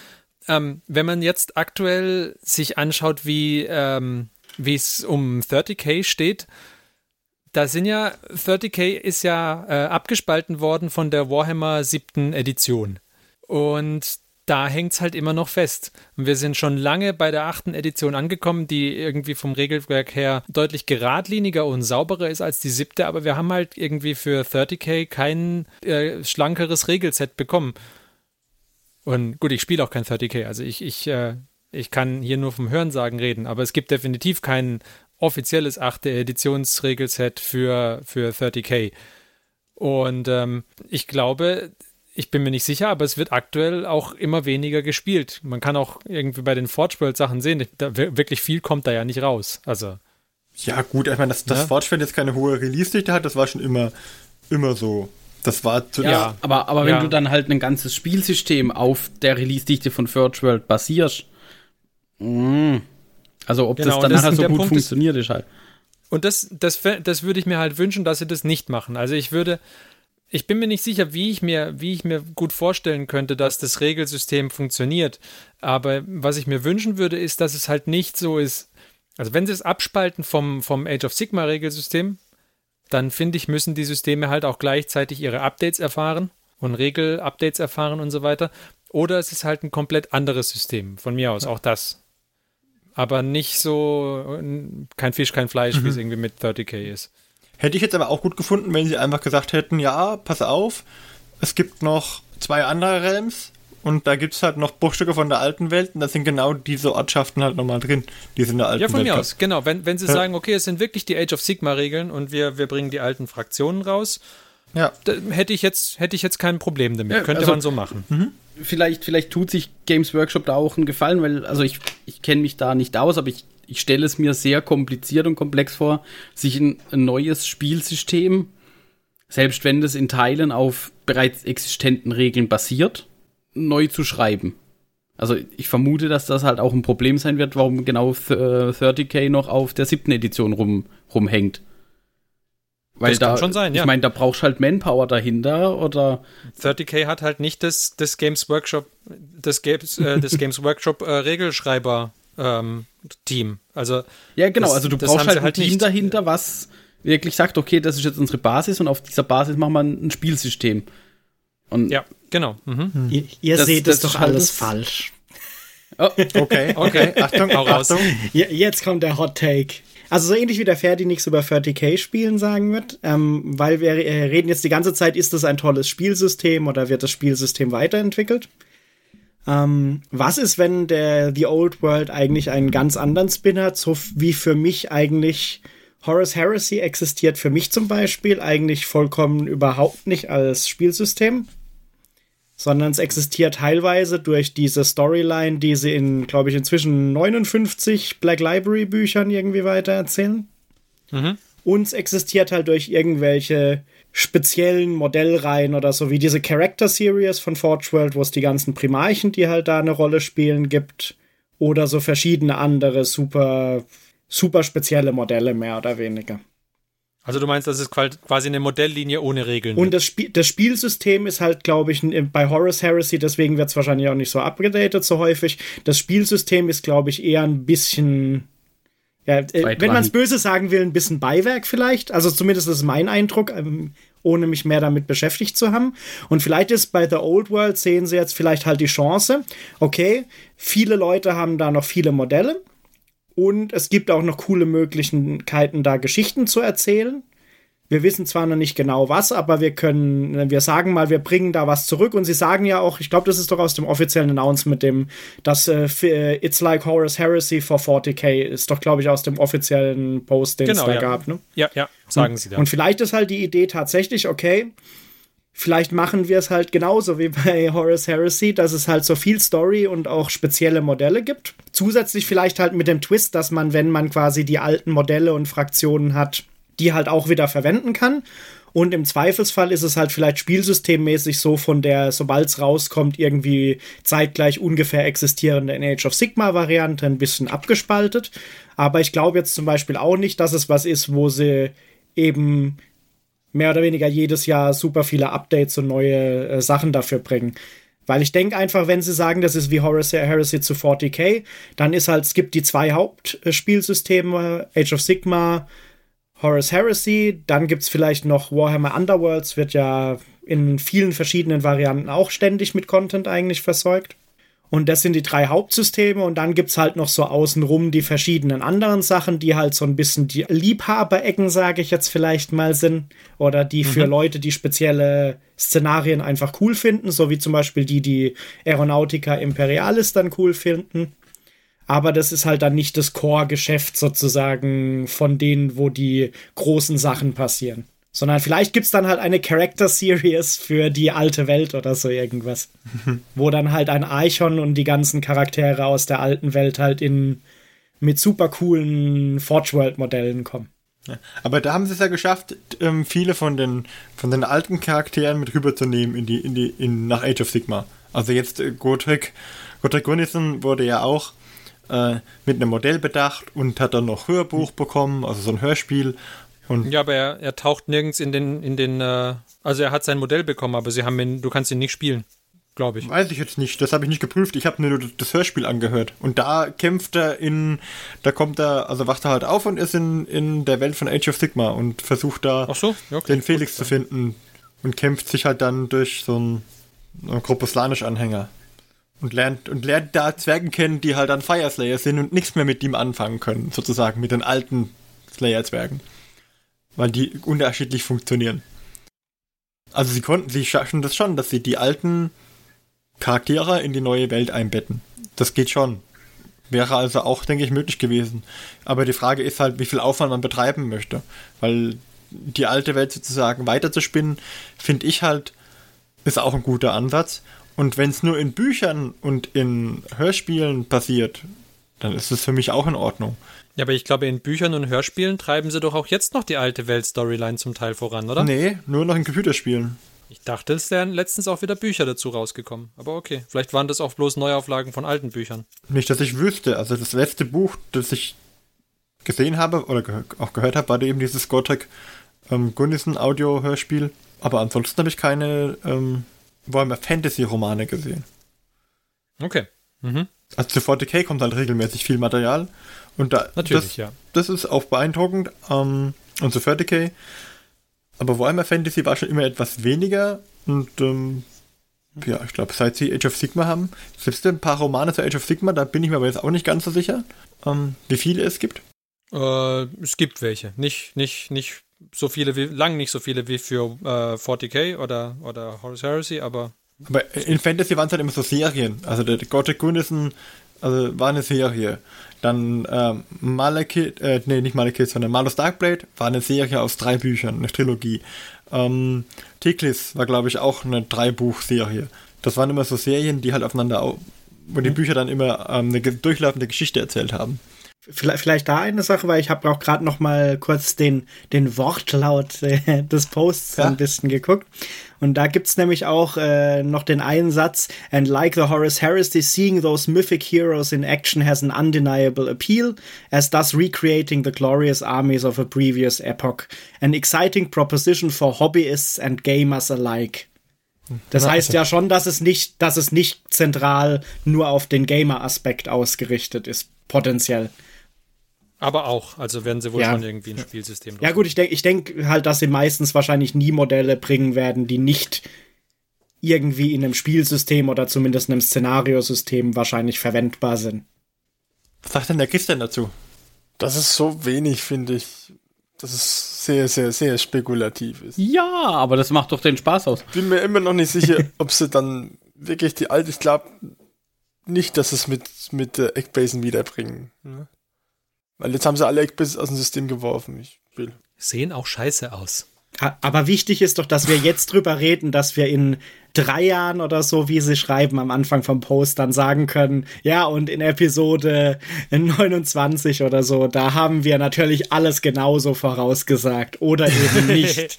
Ähm, wenn man jetzt aktuell sich anschaut, wie ähm, wie es um 30k steht, da sind ja 30k ist ja äh, abgespalten worden von der Warhammer 7. Edition. Und da hängt es halt immer noch fest. Und wir sind schon lange bei der achten Edition angekommen, die irgendwie vom Regelwerk her deutlich geradliniger und sauberer ist als die siebte, aber wir haben halt irgendwie für 30k kein äh, schlankeres Regelset bekommen. Und gut, ich spiele auch kein 30k, also ich, ich, äh, ich kann hier nur vom Hörensagen reden, aber es gibt definitiv kein offizielles achte Editionsregelset für, für 30k. Und ähm, ich glaube, ich bin mir nicht sicher, aber es wird aktuell auch immer weniger gespielt. Man kann auch irgendwie bei den Forge World Sachen sehen, da, wirklich viel kommt da ja nicht raus. Also. Ja, gut, ich meine, dass das ja? Forge World jetzt keine hohe Release-Dichte hat, das war schon immer, immer so. Das war zu, ja, aber, aber wenn ja. du dann halt ein ganzes Spielsystem auf der Release-Dichte von Forge World basierst, mh, mm, also ob genau, das dann das nachher so gut Punkt funktioniert, ist halt. Und das, das, das würde ich mir halt wünschen, dass sie das nicht machen. Also ich würde, ich bin mir nicht sicher, wie ich mir, wie ich mir gut vorstellen könnte, dass das Regelsystem funktioniert. Aber was ich mir wünschen würde, ist, dass es halt nicht so ist. Also wenn sie es abspalten vom, vom Age of Sigma Regelsystem, dann finde ich, müssen die Systeme halt auch gleichzeitig ihre Updates erfahren und Regel-Updates erfahren und so weiter. Oder es ist halt ein komplett anderes System, von mir aus, auch das. Aber nicht so kein Fisch, kein Fleisch, mhm. wie es irgendwie mit 30k ist. Hätte ich jetzt aber auch gut gefunden, wenn sie einfach gesagt hätten, ja, pass auf, es gibt noch zwei andere Realms und da gibt es halt noch Bruchstücke von der alten Welt und da sind genau diese Ortschaften halt nochmal drin, die sind in der alten Welt. Ja, von Welt mir aus, genau. Wenn, wenn sie ja. sagen, okay, es sind wirklich die Age of Sigma-Regeln und wir, wir bringen die alten Fraktionen raus, ja. hätte ich jetzt, hätte ich jetzt kein Problem damit. Ja, Könnte also, man so machen. Mhm. Vielleicht, vielleicht tut sich Games Workshop da auch einen Gefallen, weil, also ich, ich kenne mich da nicht aus, aber ich ich stelle es mir sehr kompliziert und komplex vor, sich ein, ein neues Spielsystem, selbst wenn das in Teilen auf bereits existenten Regeln basiert, neu zu schreiben. Also ich vermute, dass das halt auch ein Problem sein wird, warum genau 30k äh, noch auf der siebten Edition rum, rumhängt. Weil das da, kann schon sein, ja. Ich meine, da brauchst du halt Manpower dahinter oder. 30k hat halt nicht das, das Games Workshop, das Games, äh, das Games Workshop äh, Regelschreiber ähm, Team. Also ja, genau. Das, also du brauchst halt ein halt Team nicht. dahinter, was wirklich sagt, okay, das ist jetzt unsere Basis und auf dieser Basis machen wir ein Spielsystem. Und ja, genau. Mhm. Hm. Ihr, ihr das, seht das, das doch alles falsch. Oh. Okay, okay. Achtung, Achtung. Jetzt kommt der Hot Take. Also so ähnlich wie der Ferdi nichts über 30k spielen sagen wird, ähm, weil wir äh, reden jetzt die ganze Zeit, ist das ein tolles Spielsystem oder wird das Spielsystem weiterentwickelt? Ähm, was ist, wenn der The Old World eigentlich einen ganz anderen Spin hat, so wie für mich eigentlich Horus Heresy existiert für mich zum Beispiel eigentlich vollkommen überhaupt nicht als Spielsystem, sondern es existiert teilweise durch diese Storyline, die sie in, glaube ich, inzwischen 59 Black Library Büchern irgendwie weitererzählen. Mhm. Und es existiert halt durch irgendwelche speziellen Modellreihen oder so, wie diese Character Series von Forge World, wo es die ganzen Primarchen, die halt da eine Rolle spielen, gibt. Oder so verschiedene andere super, super spezielle Modelle, mehr oder weniger. Also du meinst, das ist quasi eine Modelllinie ohne Regeln. Und das, Spiel, das Spielsystem ist halt, glaube ich, bei Horus Heresy, deswegen wird es wahrscheinlich auch nicht so abgedatet so häufig. Das Spielsystem ist, glaube ich, eher ein bisschen, ja, äh, wenn man es böse sagen will, ein bisschen Beiwerk vielleicht. Also zumindest ist mein Eindruck, ähm, ohne mich mehr damit beschäftigt zu haben. Und vielleicht ist bei The Old World, sehen sie jetzt vielleicht halt die Chance, okay, viele Leute haben da noch viele Modelle und es gibt auch noch coole Möglichkeiten, da Geschichten zu erzählen. Wir wissen zwar noch nicht genau was, aber wir können, wir sagen mal, wir bringen da was zurück. Und sie sagen ja auch, ich glaube, das ist doch aus dem offiziellen Announcement, dem, dass äh, äh It's Like Horus Heresy for 40k ist doch, glaube ich, aus dem offiziellen Post, den genau, es da ja. gab. Ne? Ja, ja, sagen sie da. Und vielleicht ist halt die Idee tatsächlich, okay, vielleicht machen wir es halt genauso wie bei Horus Heresy, dass es halt so viel Story und auch spezielle Modelle gibt. Zusätzlich vielleicht halt mit dem Twist, dass man, wenn man quasi die alten Modelle und Fraktionen hat, die halt auch wieder verwenden kann. Und im Zweifelsfall ist es halt vielleicht spielsystemmäßig so von der, sobald es rauskommt, irgendwie zeitgleich ungefähr existierende Age of Sigma Variante ein bisschen abgespaltet. Aber ich glaube jetzt zum Beispiel auch nicht, dass es was ist, wo sie eben mehr oder weniger jedes Jahr super viele Updates und neue äh, Sachen dafür bringen. Weil ich denke einfach, wenn sie sagen, das ist wie Horus Heresy zu 40k, dann ist halt, es gibt die zwei Hauptspielsysteme, Age of Sigma, Horus Heresy, dann gibt es vielleicht noch Warhammer Underworlds, wird ja in vielen verschiedenen Varianten auch ständig mit Content eigentlich versorgt. Und das sind die drei Hauptsysteme und dann gibt es halt noch so außenrum die verschiedenen anderen Sachen, die halt so ein bisschen die Liebhaberecken, sage ich jetzt vielleicht mal, sind. Oder die für mhm. Leute, die spezielle Szenarien einfach cool finden, so wie zum Beispiel die, die Aeronautica Imperialis dann cool finden. Aber das ist halt dann nicht das Core-Geschäft sozusagen von denen, wo die großen Sachen passieren sondern vielleicht gibt es dann halt eine Character Series für die alte Welt oder so irgendwas. wo dann halt ein Eichhorn und die ganzen Charaktere aus der alten Welt halt in mit super coolen Forge World Modellen kommen. Ja, aber da haben sie es ja geschafft, ähm, viele von den von den alten Charakteren mit rüberzunehmen in die in die in nach Age of Sigma. Also jetzt äh, Gotrek Gotrek Gunnison wurde ja auch äh, mit einem Modell bedacht und hat dann noch Hörbuch bekommen, also so ein Hörspiel und ja, aber er, er taucht nirgends in den, in den, äh, also er hat sein Modell bekommen, aber sie haben ihn, du kannst ihn nicht spielen, glaube ich. Weiß ich jetzt nicht, das habe ich nicht geprüft. Ich habe nur das Hörspiel angehört. Und da kämpft er in, da kommt er, also wacht er halt auf und ist in, in der Welt von Age of Sigma und versucht da so? okay, den Felix gut. zu finden und kämpft sich halt dann durch so einen, einen Kroposlanisch-Anhänger. Und lernt, und lernt da Zwergen kennen, die halt dann Fire Slayer sind und nichts mehr mit ihm anfangen können, sozusagen, mit den alten Slayer-Zwergen weil die unterschiedlich funktionieren. Also sie konnten, sie schaffen das schon, dass sie die alten Charaktere in die neue Welt einbetten. Das geht schon. Wäre also auch, denke ich, möglich gewesen. Aber die Frage ist halt, wie viel Aufwand man betreiben möchte. Weil die alte Welt sozusagen weiterzuspinnen, finde ich halt, ist auch ein guter Ansatz. Und wenn es nur in Büchern und in Hörspielen passiert, dann ist es für mich auch in Ordnung. Ja, aber ich glaube, in Büchern und Hörspielen treiben sie doch auch jetzt noch die alte Welt-Storyline zum Teil voran, oder? Nee, nur noch in Computerspielen. Ich dachte, es wären letztens auch wieder Bücher dazu rausgekommen. Aber okay, vielleicht waren das auch bloß Neuauflagen von alten Büchern. Nicht, dass ich wüsste. Also das letzte Buch, das ich gesehen habe oder ge auch gehört habe, war eben dieses Gotrek ähm, Gunnison Audio-Hörspiel. Aber ansonsten habe ich keine ähm, Warhammer Fantasy-Romane gesehen. Okay. Mhm. Also zu 40k kommt halt regelmäßig viel Material. Und da, Natürlich, das, ja. Das ist auch beeindruckend. Ähm, und zu 40k. Aber Warhammer Fantasy war schon immer etwas weniger. Und ähm, ja, ich glaube, seit sie Age of Sigma haben, selbst ein paar Romane zu Age of Sigma, da bin ich mir aber jetzt auch nicht ganz so sicher, ähm, wie viele es gibt. Äh, es gibt welche. Nicht, nicht, nicht so viele wie, lang nicht so viele wie für äh, 40k oder, oder Horus Heresy, aber. Aber in Fantasy waren es halt immer so Serien. Also der Gothic Gunnison also war eine Serie. Dann äh, Malekith, äh, nee, nicht Malekith, sondern Malus Darkblade war eine Serie aus drei Büchern, eine Trilogie. Ähm, Tiklis war, glaube ich, auch eine Drei-Buch-Serie. Das waren immer so Serien, die halt aufeinander, wo die mhm. Bücher dann immer ähm, eine durchlaufende Geschichte erzählt haben. Vielleicht, vielleicht da eine Sache, weil ich habe auch gerade noch mal kurz den, den Wortlaut äh, des Posts ja. ein bisschen geguckt. Und da gibt's nämlich auch äh, noch den einen Satz, and like the Horace Heresy, seeing those mythic heroes in action has an undeniable appeal, as thus recreating the glorious armies of a previous epoch. An exciting proposition for hobbyists and gamers alike. Das heißt ja schon, dass es nicht, dass es nicht zentral nur auf den Gamer-Aspekt ausgerichtet ist, potenziell. Aber auch, also werden sie wohl ja. schon irgendwie ein Spielsystem. Ja gut, ich denke ich denk halt, dass sie meistens wahrscheinlich nie Modelle bringen werden, die nicht irgendwie in einem Spielsystem oder zumindest einem Szenariosystem wahrscheinlich verwendbar sind. Was sagt denn der Christian dazu? Das ist so wenig, finde ich. Das ist sehr, sehr, sehr spekulativ ist. Ja, aber das macht doch den Spaß aus. Bin mir immer noch nicht sicher, ob sie dann wirklich die alte, ich glaube nicht, dass es mit, mit äh, Eckbasen wiederbringen. Ne? Weil jetzt haben sie alle Eckbase aus dem System geworfen. Ich will. Sehen auch scheiße aus. Aber wichtig ist doch, dass wir jetzt drüber reden, dass wir in drei Jahren oder so, wie sie schreiben am Anfang vom Post, dann sagen können, ja, und in Episode 29 oder so, da haben wir natürlich alles genauso vorausgesagt oder eben nicht.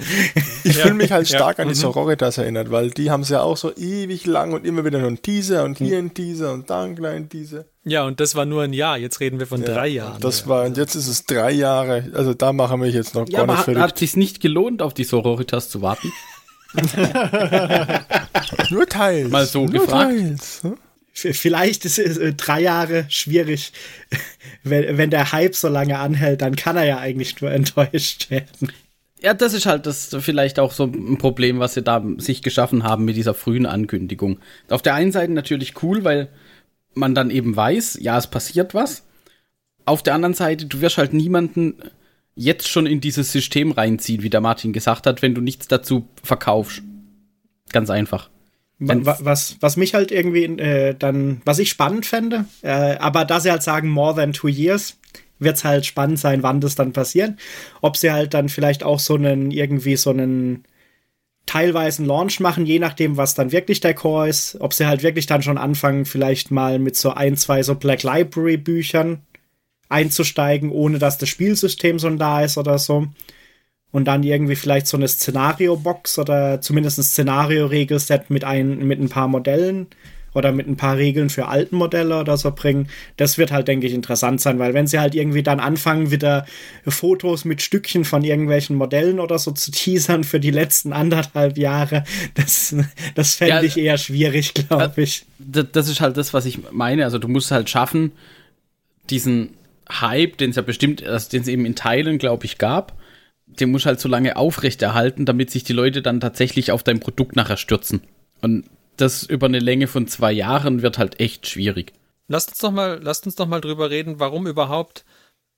ich fühle mich halt stark ja. an die mhm. Sororitas erinnert, weil die haben es ja auch so ewig lang und immer wieder nur ein Teaser und hier ein Teaser und da ein kleiner Teaser. Ja, und das war nur ein Jahr. Jetzt reden wir von ja, drei Jahren. Das war, und jetzt ist es drei Jahre. Also da machen wir jetzt noch ja, gar nicht verrückt. Hat sich nicht gelohnt, auf die Sororitas zu warten? Nur teils. Mal so Nur gefragt. Teils. Vielleicht ist es äh, drei Jahre schwierig. wenn, wenn der Hype so lange anhält, dann kann er ja eigentlich nur enttäuscht werden. Ja, das ist halt das vielleicht auch so ein Problem, was sie da sich geschaffen haben mit dieser frühen Ankündigung. Auf der einen Seite natürlich cool, weil man dann eben weiß, ja, es passiert was. Auf der anderen Seite, du wirst halt niemanden jetzt schon in dieses System reinziehen, wie der Martin gesagt hat, wenn du nichts dazu verkaufst. Ganz einfach. Was, was mich halt irgendwie äh, dann, was ich spannend fände, äh, aber da sie halt sagen, more than two years, wird es halt spannend sein, wann das dann passiert. Ob sie halt dann vielleicht auch so einen, irgendwie so einen teilweise Launch machen, je nachdem, was dann wirklich der Core ist. Ob sie halt wirklich dann schon anfangen, vielleicht mal mit so ein, zwei so Black Library Büchern einzusteigen, ohne dass das Spielsystem schon da ist oder so. Und dann irgendwie vielleicht so eine Szenario-Box oder zumindest ein Szenario-Regelset mit, ein, mit ein paar Modellen oder mit ein paar Regeln für alten Modelle oder so bringen. Das wird halt, denke ich, interessant sein, weil wenn sie halt irgendwie dann anfangen, wieder Fotos mit Stückchen von irgendwelchen Modellen oder so zu teasern für die letzten anderthalb Jahre, das, das fände ja, ich eher schwierig, glaube ich. Das ist halt das, was ich meine. Also du musst halt schaffen, diesen Hype, den es ja bestimmt, also den es eben in Teilen, glaube ich, gab, den muss halt so lange aufrechterhalten, damit sich die Leute dann tatsächlich auf dein Produkt nachher stürzen. Und das über eine Länge von zwei Jahren wird halt echt schwierig. Lasst uns doch mal, lasst uns doch mal drüber reden, warum überhaupt.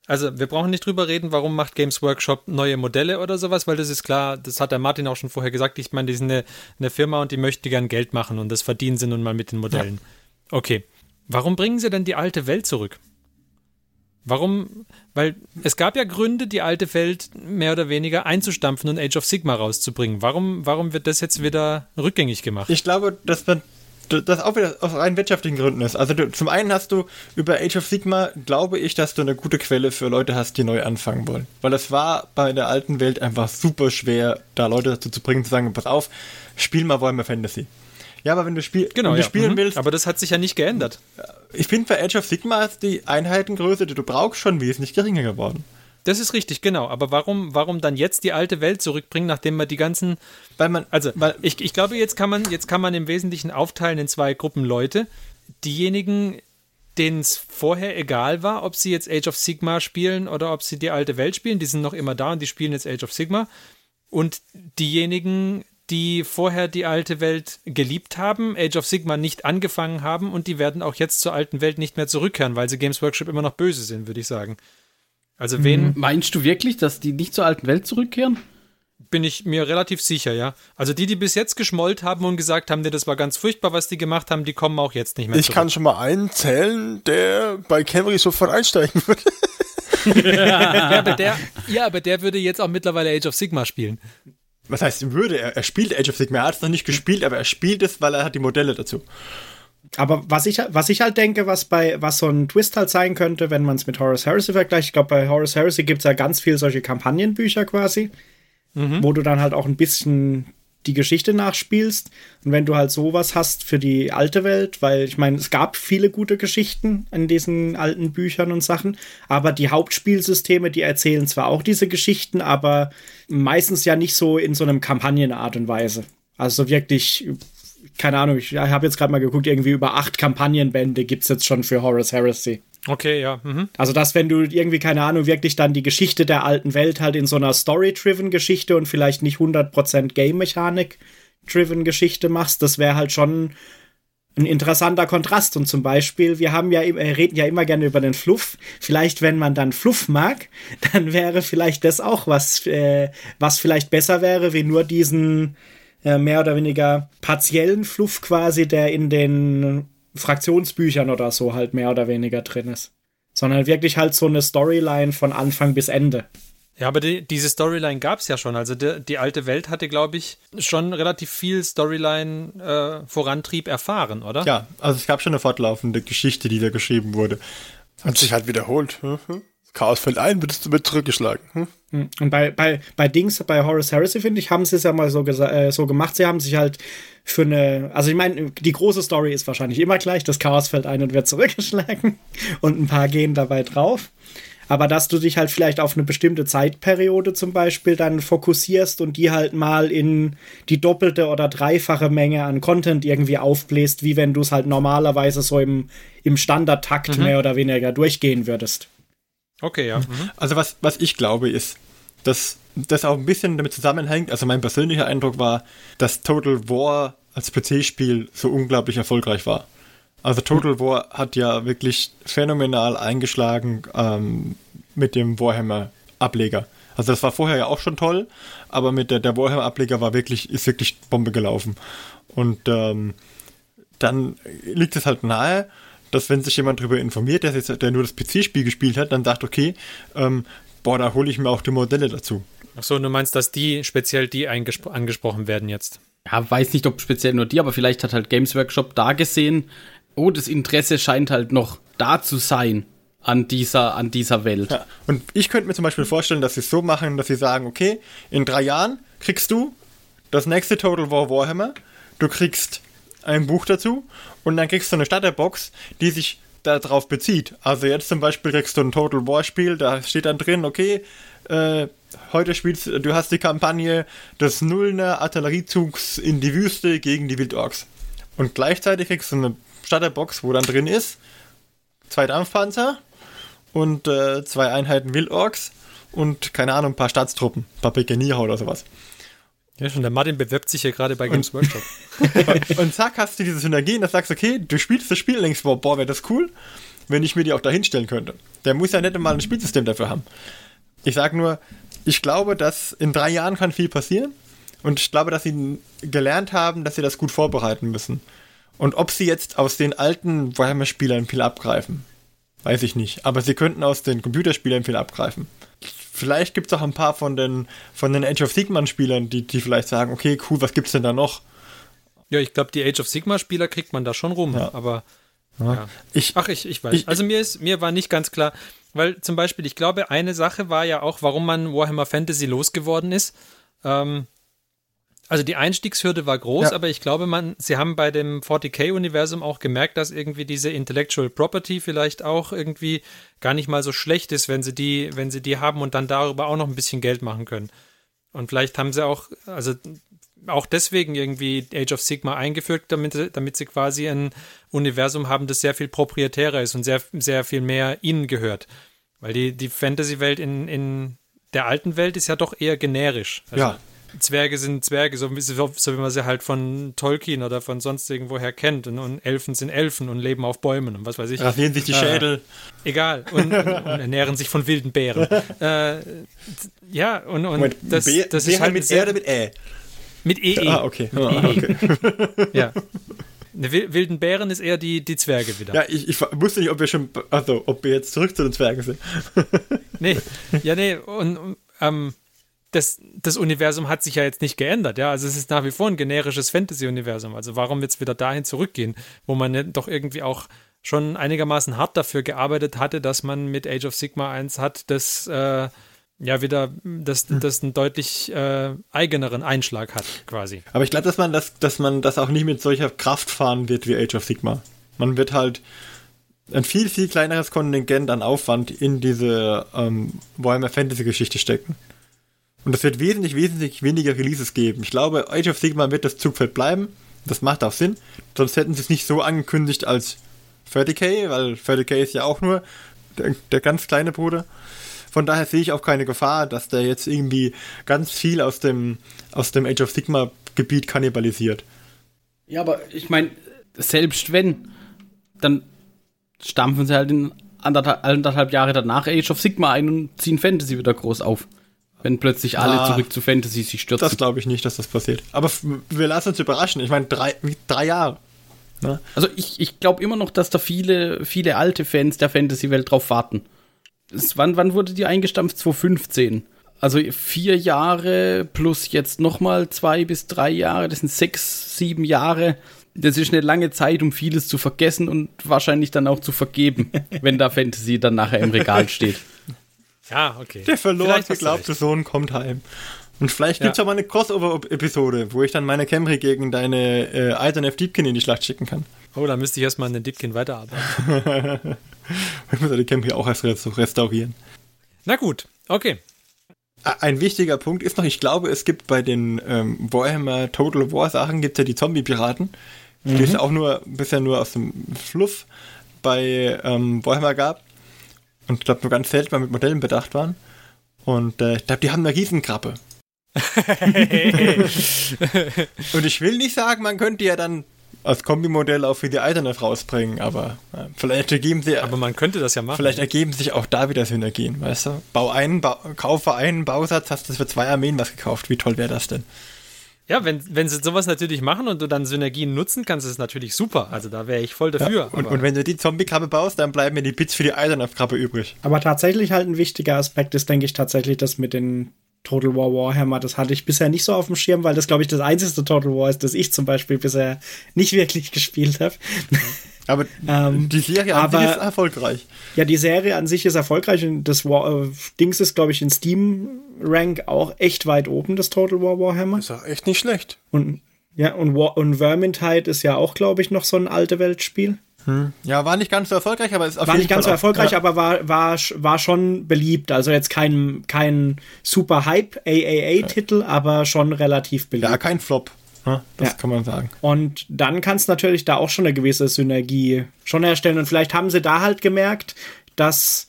Also, wir brauchen nicht drüber reden, warum macht Games Workshop neue Modelle oder sowas, weil das ist klar, das hat der Martin auch schon vorher gesagt. Ich meine, die sind eine, eine Firma und die möchte gern Geld machen und das verdienen sie nun mal mit den Modellen. Ja. Okay. Warum bringen sie denn die alte Welt zurück? Warum? Weil es gab ja Gründe, die alte Welt mehr oder weniger einzustampfen und Age of Sigma rauszubringen. Warum, warum wird das jetzt wieder rückgängig gemacht? Ich glaube, dass man das auch wieder aus rein wirtschaftlichen Gründen ist. Also du, zum einen hast du über Age of Sigma, glaube ich, dass du eine gute Quelle für Leute hast, die neu anfangen wollen. Weil es war bei der alten Welt einfach super schwer, da Leute dazu zu bringen, zu sagen, pass auf, spiel mal Warhammer Fantasy. Ja, aber wenn du, spiel genau, wenn du ja. spielen mhm. willst. Aber das hat sich ja nicht geändert. Ich finde, bei Age of Sigma ist die Einheitengröße, die du brauchst, schon wesentlich geringer geworden. Das ist richtig, genau. Aber warum, warum dann jetzt die alte Welt zurückbringen, nachdem man die ganzen. Weil man. Also, weil ich, ich glaube, jetzt kann, man, jetzt kann man im Wesentlichen aufteilen in zwei Gruppen Leute. Diejenigen, denen es vorher egal war, ob sie jetzt Age of Sigma spielen oder ob sie die alte Welt spielen, die sind noch immer da und die spielen jetzt Age of Sigma. Und diejenigen, die vorher die alte Welt geliebt haben, Age of Sigma nicht angefangen haben und die werden auch jetzt zur alten Welt nicht mehr zurückkehren, weil sie Games Workshop immer noch böse sind, würde ich sagen. Also wen. Hm, meinst du wirklich, dass die nicht zur alten Welt zurückkehren? Bin ich mir relativ sicher, ja. Also die, die bis jetzt geschmollt haben und gesagt haben, das war ganz furchtbar, was die gemacht haben, die kommen auch jetzt nicht mehr ich zurück. Ich kann schon mal einen zählen, der bei Camry sofort einsteigen würde. ja, aber der, ja, aber der würde jetzt auch mittlerweile Age of Sigma spielen was heißt würde? Er, er spielt Age of Sigmar, er hat es noch nicht gespielt, aber er spielt es, weil er hat die Modelle dazu. Aber was ich, was ich halt denke, was bei, was so ein Twist halt sein könnte, wenn man es mit Horace Heresy vergleicht, ich glaube, bei Horace Heresy gibt es ja ganz viel solche Kampagnenbücher quasi, mhm. wo du dann halt auch ein bisschen die Geschichte nachspielst. Und wenn du halt sowas hast für die alte Welt, weil ich meine, es gab viele gute Geschichten in diesen alten Büchern und Sachen, aber die Hauptspielsysteme, die erzählen zwar auch diese Geschichten, aber meistens ja nicht so in so einem Kampagnenart und Weise. Also wirklich keine Ahnung, ich habe jetzt gerade mal geguckt, irgendwie über acht Kampagnenbände gibt es jetzt schon für Horus Heresy. Okay, ja. Mhm. Also, dass wenn du irgendwie, keine Ahnung, wirklich dann die Geschichte der alten Welt halt in so einer Story-driven Geschichte und vielleicht nicht 100% Game-Mechanik-driven Geschichte machst, das wäre halt schon ein interessanter Kontrast. Und zum Beispiel, wir haben ja, reden ja immer gerne über den Fluff. Vielleicht, wenn man dann Fluff mag, dann wäre vielleicht das auch was, äh, was vielleicht besser wäre, wie nur diesen äh, mehr oder weniger partiellen Fluff quasi, der in den Fraktionsbüchern oder so halt mehr oder weniger drin ist. Sondern wirklich halt so eine Storyline von Anfang bis Ende. Ja, aber die, diese Storyline gab es ja schon. Also die, die alte Welt hatte, glaube ich, schon relativ viel Storyline-Vorantrieb äh, erfahren, oder? Ja, also es gab schon eine fortlaufende Geschichte, die da geschrieben wurde. Hat sich halt wiederholt. Chaos fällt ein, wird du mit zurückgeschlagen. Hm? hm? Und bei, bei, bei Dings, bei Horace Heresy, finde ich, haben sie es ja mal so, äh, so gemacht. Sie haben sich halt für eine, also ich meine, die große Story ist wahrscheinlich immer gleich, das Chaos fällt ein und wird zurückgeschlagen und ein paar gehen dabei drauf. Aber dass du dich halt vielleicht auf eine bestimmte Zeitperiode zum Beispiel dann fokussierst und die halt mal in die doppelte oder dreifache Menge an Content irgendwie aufbläst, wie wenn du es halt normalerweise so im, im Standardtakt mhm. mehr oder weniger durchgehen würdest. Okay, ja. Mhm. Also was, was ich glaube ist, dass das auch ein bisschen damit zusammenhängt. Also mein persönlicher Eindruck war, dass Total War als PC-Spiel so unglaublich erfolgreich war. Also Total mhm. War hat ja wirklich phänomenal eingeschlagen ähm, mit dem Warhammer-Ableger. Also das war vorher ja auch schon toll, aber mit der, der Warhammer-Ableger war wirklich, ist wirklich Bombe gelaufen. Und ähm, dann liegt es halt nahe, dass wenn sich jemand darüber informiert, der, jetzt, der nur das PC-Spiel gespielt hat, dann sagt, okay, ähm, boah, da hole ich mir auch die Modelle dazu. Achso, du meinst, dass die, speziell die angesprochen werden jetzt? Ja, weiß nicht, ob speziell nur die, aber vielleicht hat halt Games Workshop da gesehen, oh, das Interesse scheint halt noch da zu sein an dieser, an dieser Welt. Ja, und ich könnte mir zum Beispiel vorstellen, dass sie es so machen, dass sie sagen, okay, in drei Jahren kriegst du das nächste Total War Warhammer, du kriegst ein Buch dazu und dann kriegst du eine Starterbox, die sich darauf bezieht. Also jetzt zum Beispiel kriegst du ein Total War Spiel, da steht dann drin, okay, äh, heute spielst du, hast die Kampagne des Nullner Artilleriezugs in die Wüste gegen die Wildorks. Und gleichzeitig kriegst du eine Starterbox, wo dann drin ist zwei Dampfpanzer und äh, zwei Einheiten Wildorks und keine Ahnung, ein paar Staatstruppen, ein paar Pikenier oder sowas. Ja, schon, der Martin bewirbt sich hier gerade bei Games Workshop. und zack, hast du diese Synergien, da sagst du, okay, du spielst das Spiel längst, boah, boah wäre das cool, wenn ich mir die auch da hinstellen könnte. Der muss ja nicht mal ein Spielsystem dafür haben. Ich sag nur, ich glaube, dass in drei Jahren kann viel passieren und ich glaube, dass sie gelernt haben, dass sie das gut vorbereiten müssen. Und ob sie jetzt aus den alten Warhammer-Spielern viel abgreifen, weiß ich nicht. Aber sie könnten aus den Computerspielern viel abgreifen vielleicht gibt es auch ein paar von den, von den Age of Sigma-Spielern, die, die vielleicht sagen, okay, cool, was gibt's denn da noch? Ja, ich glaube, die Age of Sigma-Spieler kriegt man da schon rum, ja. aber ja. ja. Ich, Ach, ich, ich weiß. Ich, also mir ist, mir war nicht ganz klar, weil zum Beispiel, ich glaube, eine Sache war ja auch, warum man Warhammer Fantasy losgeworden ist. Ähm, also die Einstiegshürde war groß, ja. aber ich glaube, man, sie haben bei dem 40k-Universum auch gemerkt, dass irgendwie diese Intellectual Property vielleicht auch irgendwie gar nicht mal so schlecht ist, wenn sie die, wenn sie die haben und dann darüber auch noch ein bisschen Geld machen können. Und vielleicht haben sie auch, also auch deswegen irgendwie Age of Sigma eingeführt, damit, damit sie quasi ein Universum haben, das sehr viel proprietärer ist und sehr, sehr viel mehr ihnen gehört. Weil die, die Fantasy-Welt in, in der alten Welt ist ja doch eher generisch. Also ja, Zwerge sind Zwerge, so, so, so, wie man sie halt von Tolkien oder von sonst irgendwoher kennt. Und, und, Elfen sind Elfen und leben auf Bäumen und was weiß ich. Rasieren sich die äh, Schädel. Egal. Und, und, ernähren sich von wilden Bären. äh, ja, und, und Moment, das, Bär, das ist halt mit E oder mit Ä? Mit EE. Ah, okay. Ah, okay. ja. Eine wilden Bären ist eher die, die Zwerge wieder. Ja, ich, ich wusste nicht, ob wir schon, also ob wir jetzt zurück zu den Zwergen sind. nee, ja, nee, und ähm, das, das Universum hat sich ja jetzt nicht geändert, ja. Also es ist nach wie vor ein generisches Fantasy-Universum. Also warum jetzt wieder dahin zurückgehen, wo man doch irgendwie auch schon einigermaßen hart dafür gearbeitet hatte, dass man mit Age of Sigma 1 hat, das äh, ja wieder das, hm. das einen deutlich äh, eigeneren Einschlag hat, quasi. Aber ich glaube, dass man das, dass man das auch nicht mit solcher Kraft fahren wird wie Age of Sigma. Man wird halt ein viel, viel kleineres Kontingent an Aufwand in diese ähm, Warhammer Fantasy Geschichte stecken. Und es wird wesentlich, wesentlich weniger Releases geben. Ich glaube, Age of Sigma wird das Zugfeld bleiben. Das macht auch Sinn. Sonst hätten sie es nicht so angekündigt als 30k, weil 30k ist ja auch nur der, der ganz kleine Bruder. Von daher sehe ich auch keine Gefahr, dass der jetzt irgendwie ganz viel aus dem, aus dem Age of Sigma Gebiet kannibalisiert. Ja, aber ich meine, selbst wenn, dann stampfen sie halt in anderthalb, anderthalb Jahre danach Age of Sigma ein und ziehen Fantasy wieder groß auf. Wenn plötzlich alle ah, zurück zu Fantasy sich stürzen. Das glaube ich nicht, dass das passiert. Aber wir lassen uns überraschen. Ich meine, drei, drei Jahre. Ne? Also ich, ich glaube immer noch, dass da viele, viele alte Fans der Fantasy-Welt drauf warten. Das, wann, wann wurde die eingestampft? 2015. Also vier Jahre plus jetzt nochmal zwei bis drei Jahre, das sind sechs, sieben Jahre. Das ist eine lange Zeit, um vieles zu vergessen und wahrscheinlich dann auch zu vergeben, wenn da Fantasy dann nachher im Regal steht. Ja, okay. Der verloren geglaubte Sohn kommt heim. Und vielleicht gibt es ja. auch mal eine Crossover-Episode, wo ich dann meine Camry gegen deine äh, Alternef Deepkin in die Schlacht schicken kann. Oh, da müsste ich erstmal an den Deepkin weiterarbeiten. ich muss die Camry auch erst restaurieren. Na gut, okay. Ein wichtiger Punkt ist noch, ich glaube, es gibt bei den ähm, Warhammer Total War Sachen gibt ja die Zombie-Piraten, die mhm. es auch nur bisher nur aus dem Fluff bei ähm, Warhammer gab. Und ich glaube nur ganz selten mal mit Modellen bedacht waren. Und äh, ich glaube, die haben eine Riesenkrabbe. und ich will nicht sagen, man könnte ja dann als Kombimodell auch für die Alternate rausbringen, aber äh, vielleicht ergeben sie. Aber man könnte das ja machen. Vielleicht ergeben sich auch da wieder Synergien, weißt du? Bau einen, ba kaufe einen Bausatz, hast du für zwei Armeen was gekauft. Wie toll wäre das denn? Ja, wenn, wenn sie sowas natürlich machen und du dann Synergien nutzen kannst, ist es natürlich super. Also da wäre ich voll dafür. Ja, und, und, wenn du die Zombie-Krabbe baust, dann bleiben mir die Bits für die Eisenkrabbe übrig. Aber tatsächlich halt ein wichtiger Aspekt ist, denke ich, tatsächlich das mit den Total War Warhammer. Das hatte ich bisher nicht so auf dem Schirm, weil das, glaube ich, das einzige Total War ist, das ich zum Beispiel bisher nicht wirklich gespielt habe. Aber ähm, die Serie an aber, sich ist erfolgreich. Ja, die Serie an sich ist erfolgreich und das War, äh, Dings ist, glaube ich, in Steam Rank auch echt weit oben, das Total War Warhammer. Ist auch echt nicht schlecht. Und ja, und, War, und Vermintide ist ja auch, glaube ich, noch so ein alte Weltspiel. Hm. Ja, war nicht ganz so erfolgreich, aber ist auf War nicht ganz so erfolgreich, ja. aber war, war, war schon beliebt. Also jetzt kein, kein super Hype AAA-Titel, ja. aber schon relativ beliebt. Ja, kein Flop. Ne? Das ja. kann man sagen. Und dann kannst natürlich da auch schon eine gewisse Synergie schon herstellen. Und vielleicht haben sie da halt gemerkt, dass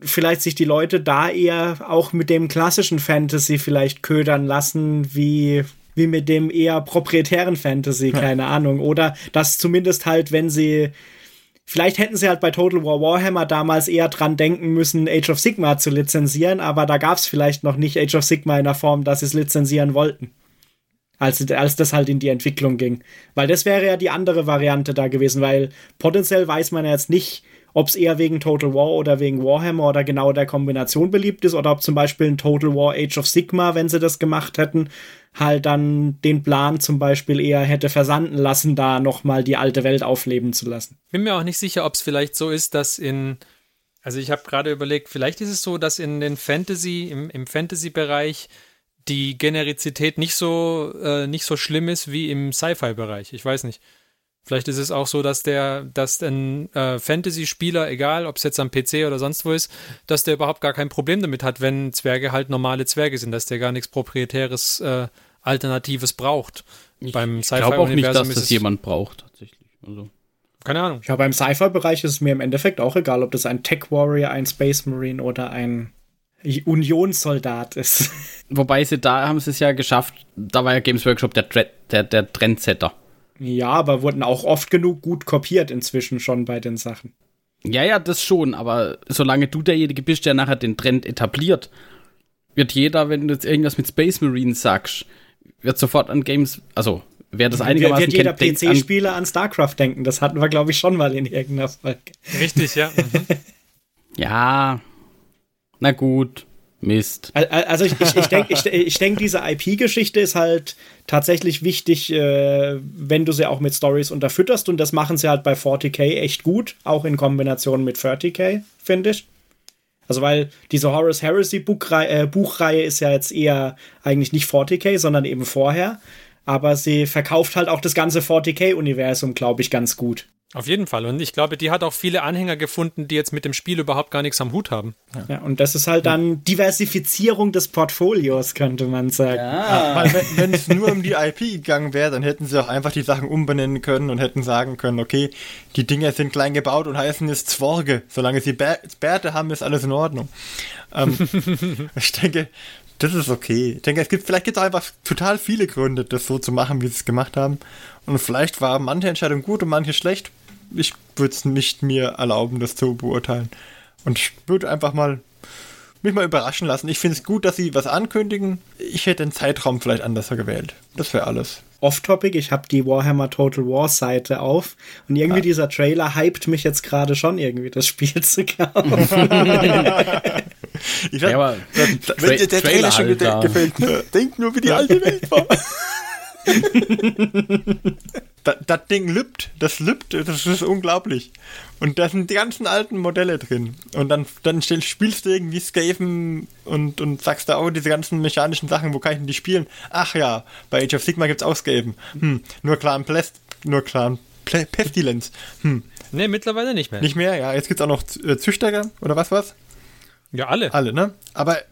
vielleicht sich die Leute da eher auch mit dem klassischen Fantasy vielleicht ködern lassen, wie wie mit dem eher proprietären Fantasy, keine ja. Ahnung. Oder dass zumindest halt, wenn sie Vielleicht hätten sie halt bei Total War Warhammer damals eher dran denken müssen, Age of Sigma zu lizenzieren, aber da gab es vielleicht noch nicht Age of Sigma in der Form, dass sie es lizenzieren wollten. Als, als das halt in die Entwicklung ging. Weil das wäre ja die andere Variante da gewesen, weil potenziell weiß man ja jetzt nicht, ob es eher wegen Total War oder wegen Warhammer oder genau der Kombination beliebt ist oder ob zum Beispiel ein Total War Age of Sigma, wenn sie das gemacht hätten, halt dann den Plan zum Beispiel eher hätte versanden lassen, da nochmal die alte Welt aufleben zu lassen. Bin mir auch nicht sicher, ob es vielleicht so ist, dass in, also ich habe gerade überlegt, vielleicht ist es so, dass in den Fantasy, im, im Fantasy-Bereich die Generizität nicht so, äh, nicht so schlimm ist wie im Sci-Fi-Bereich. Ich weiß nicht. Vielleicht ist es auch so, dass der, dass ein äh, Fantasy-Spieler, egal ob es jetzt am PC oder sonst wo ist, dass der überhaupt gar kein Problem damit hat, wenn Zwerge halt normale Zwerge sind, dass der gar nichts proprietäres äh, Alternatives braucht. Ich beim Sci-Fi glaube auch nicht, dass das jemand braucht tatsächlich. Also. Keine Ahnung. Ja, beim Sci-Fi-Bereich ist es mir im Endeffekt auch egal, ob das ein Tech Warrior, ein Space Marine oder ein Unionssoldat ist. Wobei sie da haben sie es ja geschafft, da war ja Games Workshop der, der, der Trendsetter. Ja, aber wurden auch oft genug gut kopiert inzwischen schon bei den Sachen. Ja, ja, das schon, aber solange du derjenige bist, der nachher den Trend etabliert, wird jeder, wenn du jetzt irgendwas mit Space Marines sagst, wird sofort an Games, also wer das einigermaßen wird jeder PC-Spieler an, an, StarCraft denken. Das hatten wir, glaube ich, schon mal in irgendeiner Folge. Richtig, ja. Mhm. ja, na gut. Mist. Also ich, ich, ich denke, ich, ich denk, diese IP-Geschichte ist halt tatsächlich wichtig, äh, wenn du sie auch mit Stories unterfütterst. Und das machen sie halt bei 40k echt gut, auch in Kombination mit 30k, finde ich. Also weil diese Horus Heresy Buchrei äh, Buchreihe ist ja jetzt eher eigentlich nicht 40k, sondern eben vorher. Aber sie verkauft halt auch das ganze 40k-Universum, glaube ich, ganz gut. Auf jeden Fall. Und ich glaube, die hat auch viele Anhänger gefunden, die jetzt mit dem Spiel überhaupt gar nichts am Hut haben. Ja, ja und das ist halt dann Diversifizierung des Portfolios, könnte man sagen. Ja. Weil wenn es nur um die IP gegangen wäre, dann hätten sie auch einfach die Sachen umbenennen können und hätten sagen können, okay, die Dinger sind klein gebaut und heißen jetzt Zworge. Solange sie Bärte haben, ist alles in Ordnung. Ähm, ich denke, das ist okay. Ich denke, es gibt, vielleicht gibt es einfach total viele Gründe, das so zu machen, wie sie es gemacht haben. Und vielleicht war manche Entscheidung gut und manche schlecht ich würde es nicht mir erlauben, das zu beurteilen. Und ich würde einfach mal mich mal überraschen lassen. Ich finde es gut, dass sie was ankündigen. Ich hätte den Zeitraum vielleicht anders gewählt. Das wäre alles. Off-Topic, ich habe die Warhammer Total War Seite auf und irgendwie ah. dieser Trailer hypt mich jetzt gerade schon irgendwie, das Spiel zu kaufen. ich ja, aber wenn dir der Trailer, Trailer schon halt gefällt, denk nur, wie die alte Welt war. das, das Ding lübt, das lübt, das ist unglaublich. Und da sind die ganzen alten Modelle drin. Und dann, dann spielst du irgendwie Skaven und, und sagst da, oh, diese ganzen mechanischen Sachen, wo kann ich denn die spielen? Ach ja, bei Age of Sigma gibt's auch Skaven. Hm, nur Clan Plest, nur Clan Pestilence. Hm. Nee, mittlerweile nicht mehr. Nicht mehr, ja. Jetzt gibt's auch noch äh, Züchter oder was was? Ja, alle. Alle, ne? Aber äh,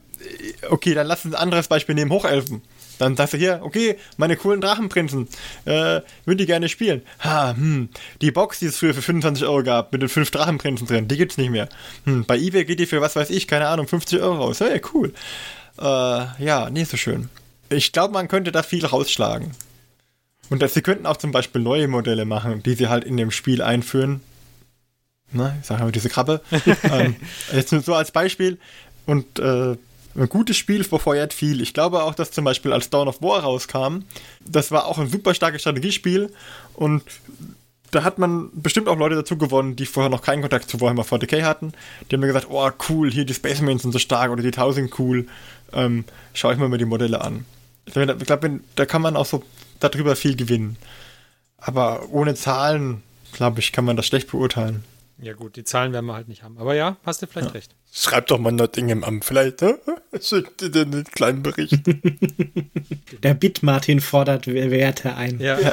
okay, dann lass uns ein anderes Beispiel nehmen, Hochelfen. Dann sagst du hier, okay, meine coolen Drachenprinzen, äh, würde die gerne spielen. Ha, hm, die Box, die es früher für 25 Euro gab, mit den fünf Drachenprinzen drin, die gibt's nicht mehr. Hm, bei eBay geht die für, was weiß ich, keine Ahnung, 50 Euro raus. Hey, cool. Äh, ja, nicht so schön. Ich glaube, man könnte da viel rausschlagen. Und dass sie könnten auch zum Beispiel neue Modelle machen, die sie halt in dem Spiel einführen. Na, ich sage mal diese Krabbe. ähm, jetzt nur so als Beispiel. Und äh, ein gutes Spiel befeuert viel. Ich glaube auch, dass zum Beispiel als Dawn of War rauskam, das war auch ein super starkes Strategiespiel und da hat man bestimmt auch Leute dazu gewonnen, die vorher noch keinen Kontakt zu Warhammer 40k hatten. Die haben mir gesagt, oh cool, hier die Space Marines sind so stark oder die 1000 cool. Ähm, schau ich mir mal die Modelle an. Ich glaube, da kann man auch so darüber viel gewinnen. Aber ohne Zahlen, glaube ich, kann man das schlecht beurteilen. Ja gut, die Zahlen werden wir halt nicht haben. Aber ja, hast du vielleicht ja. recht. Schreib doch mal Nottingham am vielleicht, ne? Schickt dir den kleinen Bericht. Der Bitmartin fordert Werte ein. Ja.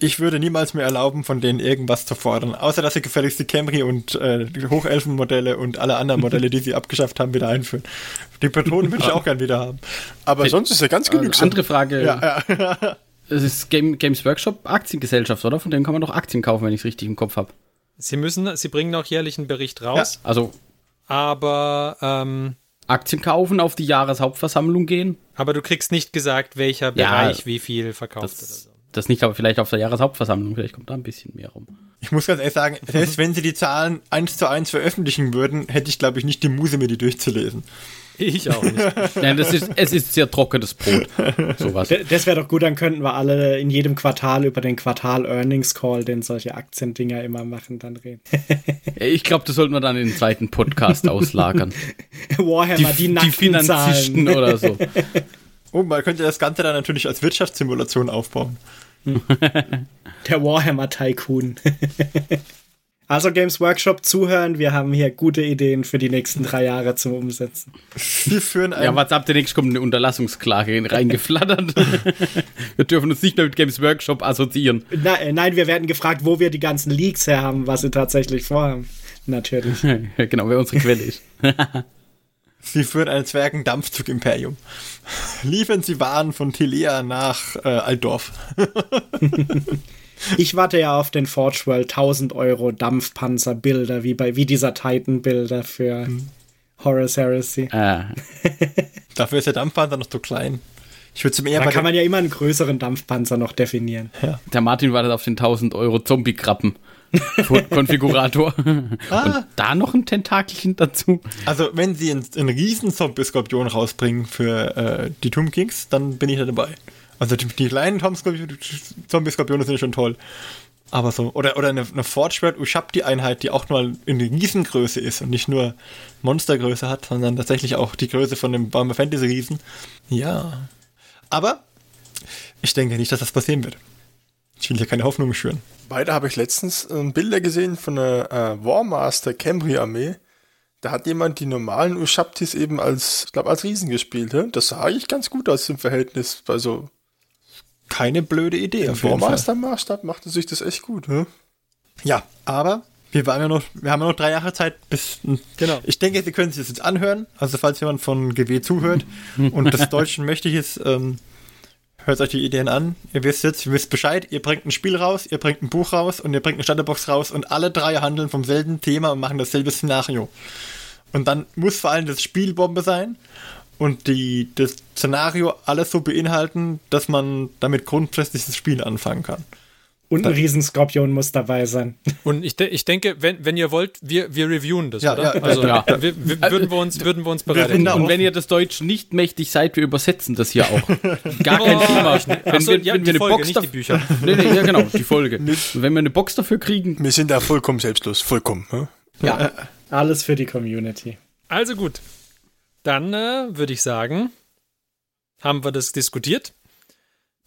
Ich würde niemals mehr erlauben, von denen irgendwas zu fordern, außer dass sie gefälligst die Camry und äh, die Hochelfenmodelle und alle anderen Modelle, die sie abgeschafft haben, wieder einführen. Die Patronen würde ich auch gern wieder haben. Aber sonst ist ja ganz genug. Also andere Frage. Ja, ja. Es ist Game, Games Workshop Aktiengesellschaft, oder? Von denen kann man doch Aktien kaufen, wenn ich es richtig im Kopf habe. Sie müssen, sie bringen auch jährlich einen Bericht raus. Ja, also. Aber ähm, Aktien kaufen, auf die Jahreshauptversammlung gehen. Aber du kriegst nicht gesagt, welcher Bereich ja, wie viel verkauft das, oder so. Das nicht, aber vielleicht auf der Jahreshauptversammlung, vielleicht kommt da ein bisschen mehr rum. Ich muss ganz ehrlich sagen, selbst wenn sie die Zahlen eins zu eins veröffentlichen würden, hätte ich, glaube ich, nicht die Muse, mir die durchzulesen. Ich auch nicht. Nein, das ist, es ist sehr trockenes Brot. Sowas. Das wäre doch gut, dann könnten wir alle in jedem Quartal über den Quartal-Earnings-Call, den solche Aktiendinger immer machen, dann reden. ich glaube, das sollten wir dann in den zweiten Podcast auslagern. Warhammer, die, die, die Finanzisten oder so. Oh, man könnte das Ganze dann natürlich als Wirtschaftssimulation aufbauen. Der Warhammer Tycoon. Also Games Workshop zuhören, wir haben hier gute Ideen für die nächsten drei Jahre zum Umsetzen. Wir führen ein Ja, was ab der nächsten kommt eine Unterlassungsklage reingeflattert. wir dürfen uns nicht mehr mit Games Workshop assoziieren. Na, äh, nein, wir werden gefragt, wo wir die ganzen Leaks her haben, was sie tatsächlich vorhaben. Natürlich. genau, wer unsere Quelle ist. Sie führen ein Zwergendampfzug-Imperium. Liefern Sie Waren von Tilea nach äh, Altdorf. Ich warte ja auf den Forge World 1000 Euro Dampfpanzer-Bilder, wie bei wie dieser Titan-Bilder für hm. Horus Heresy. Ah. Dafür ist der Dampfpanzer noch zu klein. Ich würde zum eher Da kann man ja immer einen größeren Dampfpanzer noch definieren. Ja. Der Martin wartet auf den 1000 Euro Zombie-Krabben. Konfigurator. ah. Und da noch ein Tentakelchen dazu. Also, wenn sie einen, einen riesen Zombie-Skorpion rausbringen für äh, die Tomb Kings, dann bin ich da dabei. Also die, die kleinen Zombie-Skorpione sind schon toll. Aber so, oder, oder eine, eine Fortschwert Ushabti Einheit, die auch nur in Riesengröße ist und nicht nur Monstergröße hat, sondern tatsächlich auch die Größe von dem Warhammer Fantasy Riesen. Ja. Aber ich denke nicht, dass das passieren wird. Ich will hier keine Hoffnung schüren. Beide habe ich letztens äh, Bilder gesehen von der äh, Warmaster Camry Armee. Da hat jemand die normalen Ushabtis eben als, ich glaube, als Riesen gespielt. He? Das sah eigentlich ganz gut aus im Verhältnis. Also keine blöde Idee. Im Warmaster-Maßstab machte sich das echt gut. He? Ja, aber wir, waren ja noch, wir haben ja noch drei Jahre Zeit bis. Genau. Ich denke, Sie können sich das jetzt anhören. Also, falls jemand von GW zuhört und des Deutschen mächtig ist, ähm, hört euch die Ideen an. Ihr wisst jetzt, ihr wisst Bescheid. Ihr bringt ein Spiel raus, ihr bringt ein Buch raus und ihr bringt eine Starterbox raus und alle drei handeln vom selben Thema und machen dasselbe Szenario. Und dann muss vor allem das Spiel Bombe sein und die, das Szenario alles so beinhalten, dass man damit grundsätzlich das Spiel anfangen kann. Und ein Riesenskorpion muss dabei sein. Und ich, de ich denke, wenn, wenn ihr wollt, wir, wir reviewen das, ja, oder? Ja, also ja. Wir, wir, würden, wir uns, würden wir uns bereit Und, und wenn ihr das Deutsch nicht mächtig seid, wir übersetzen das hier auch. Gar kein oh, Thema. Wenn, so, wir, ja, wenn wir eine Folge, Box nicht die Bücher. nee, nee, ja genau, die Folge. wenn wir eine Box dafür kriegen. Wir sind da vollkommen selbstlos, vollkommen. Hm? Ja, alles für die Community. Also gut. Dann äh, würde ich sagen, haben wir das diskutiert.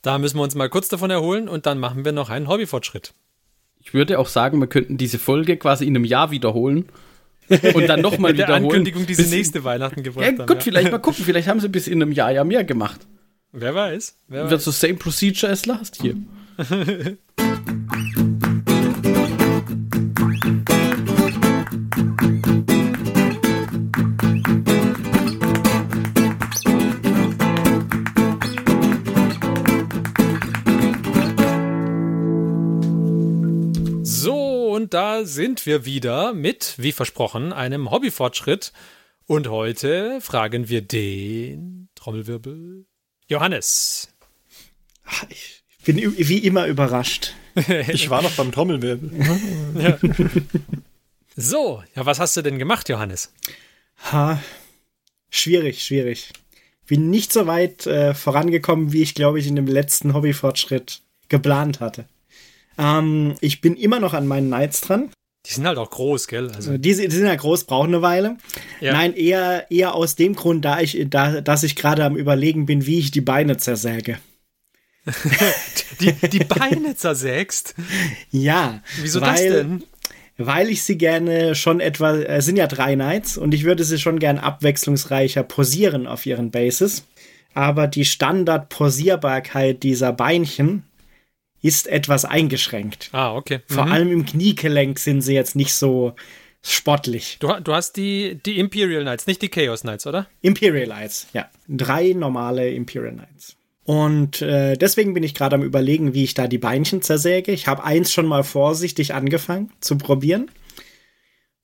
Da müssen wir uns mal kurz davon erholen und dann machen wir noch einen Hobbyfortschritt. Ich würde auch sagen, wir könnten diese Folge quasi in einem Jahr wiederholen. Und dann nochmal wiederholen. Der Ankündigung, die sie nächste Weihnachten gebracht ja, haben. Gut, ja. vielleicht mal gucken. Vielleicht haben sie bis in einem Jahr ja mehr gemacht. Wer weiß. Wer Wird so same procedure as last year. Und da sind wir wieder mit, wie versprochen, einem Hobbyfortschritt. Und heute fragen wir den Trommelwirbel Johannes. Ich bin wie immer überrascht. ich war noch beim Trommelwirbel. ja. So, ja, was hast du denn gemacht, Johannes? Ha, schwierig, schwierig. Bin nicht so weit äh, vorangekommen, wie ich, glaube ich, in dem letzten Hobbyfortschritt geplant hatte. Ähm, ich bin immer noch an meinen Knights dran. Die sind halt auch groß, gell? Also. Die, die sind ja halt groß, brauchen eine Weile. Ja. Nein, eher, eher aus dem Grund, da ich, da, dass ich gerade am Überlegen bin, wie ich die Beine zersäge. die, die Beine zersägst? Ja. Wieso weil, das denn? Weil ich sie gerne schon etwa, es sind ja drei Knights und ich würde sie schon gern abwechslungsreicher posieren auf ihren Bases. Aber die Standard-Posierbarkeit dieser Beinchen ist etwas eingeschränkt. Ah, okay. Vor mhm. allem im Kniegelenk sind sie jetzt nicht so sportlich. Du, du hast die, die Imperial Knights, nicht die Chaos Knights, oder? Imperial Knights, ja. Drei normale Imperial Knights. Und äh, deswegen bin ich gerade am überlegen, wie ich da die Beinchen zersäge. Ich habe eins schon mal vorsichtig angefangen zu probieren.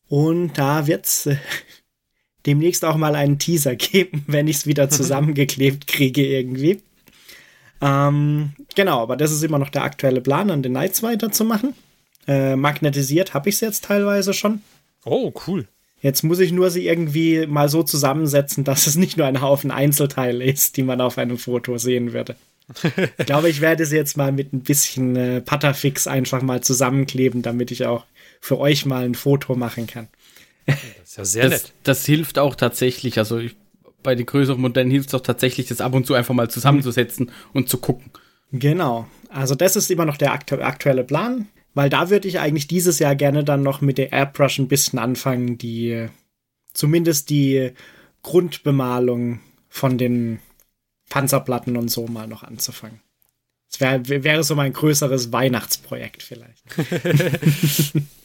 Und da wird's äh, demnächst auch mal einen Teaser geben, wenn ich es wieder zusammengeklebt kriege irgendwie. Ähm, genau, aber das ist immer noch der aktuelle Plan, an den Knights weiterzumachen. Äh, magnetisiert habe ich es jetzt teilweise schon. Oh, cool. Jetzt muss ich nur sie irgendwie mal so zusammensetzen, dass es nicht nur ein Haufen Einzelteile ist, die man auf einem Foto sehen würde. ich glaube, ich werde sie jetzt mal mit ein bisschen äh, Patterfix einfach mal zusammenkleben, damit ich auch für euch mal ein Foto machen kann. Das ist ja sehr das, nett. Das hilft auch tatsächlich. Also ich bei den größeren Modellen hilft es doch tatsächlich, das ab und zu einfach mal zusammenzusetzen und zu gucken. Genau. Also das ist immer noch der aktu aktuelle Plan, weil da würde ich eigentlich dieses Jahr gerne dann noch mit der Airbrush ein bisschen anfangen, die zumindest die Grundbemalung von den Panzerplatten und so mal noch anzufangen. Das wär, wäre so mein größeres Weihnachtsprojekt vielleicht.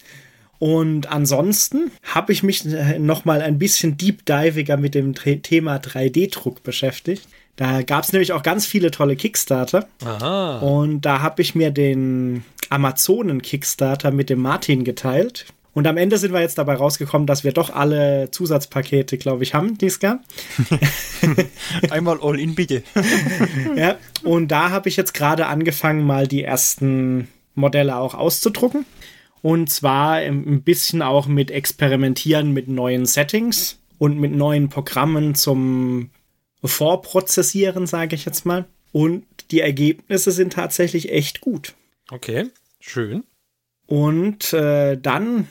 Und ansonsten habe ich mich noch mal ein bisschen deep diviger mit dem Thema 3D-Druck beschäftigt. Da gab es nämlich auch ganz viele tolle Kickstarter. Aha. Und da habe ich mir den Amazonen-Kickstarter mit dem Martin geteilt. Und am Ende sind wir jetzt dabei rausgekommen, dass wir doch alle Zusatzpakete, glaube ich, haben, die es gab. Einmal all in, bitte. ja, und da habe ich jetzt gerade angefangen, mal die ersten Modelle auch auszudrucken. Und zwar ein bisschen auch mit Experimentieren mit neuen Settings und mit neuen Programmen zum Vorprozessieren, sage ich jetzt mal. Und die Ergebnisse sind tatsächlich echt gut. Okay, schön. Und äh, dann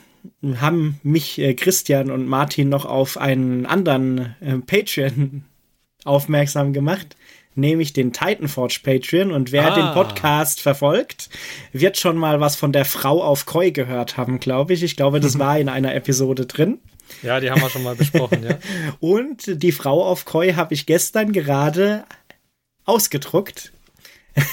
haben mich äh, Christian und Martin noch auf einen anderen äh, Patreon aufmerksam gemacht, nämlich den Titanforge Patreon. Und wer ah. den Podcast verfolgt, wird schon mal was von der Frau auf Koi gehört haben, glaube ich. Ich glaube, das war in einer Episode drin. Ja, die haben wir schon mal besprochen, ja. Und die Frau auf Koi habe ich gestern gerade ausgedruckt.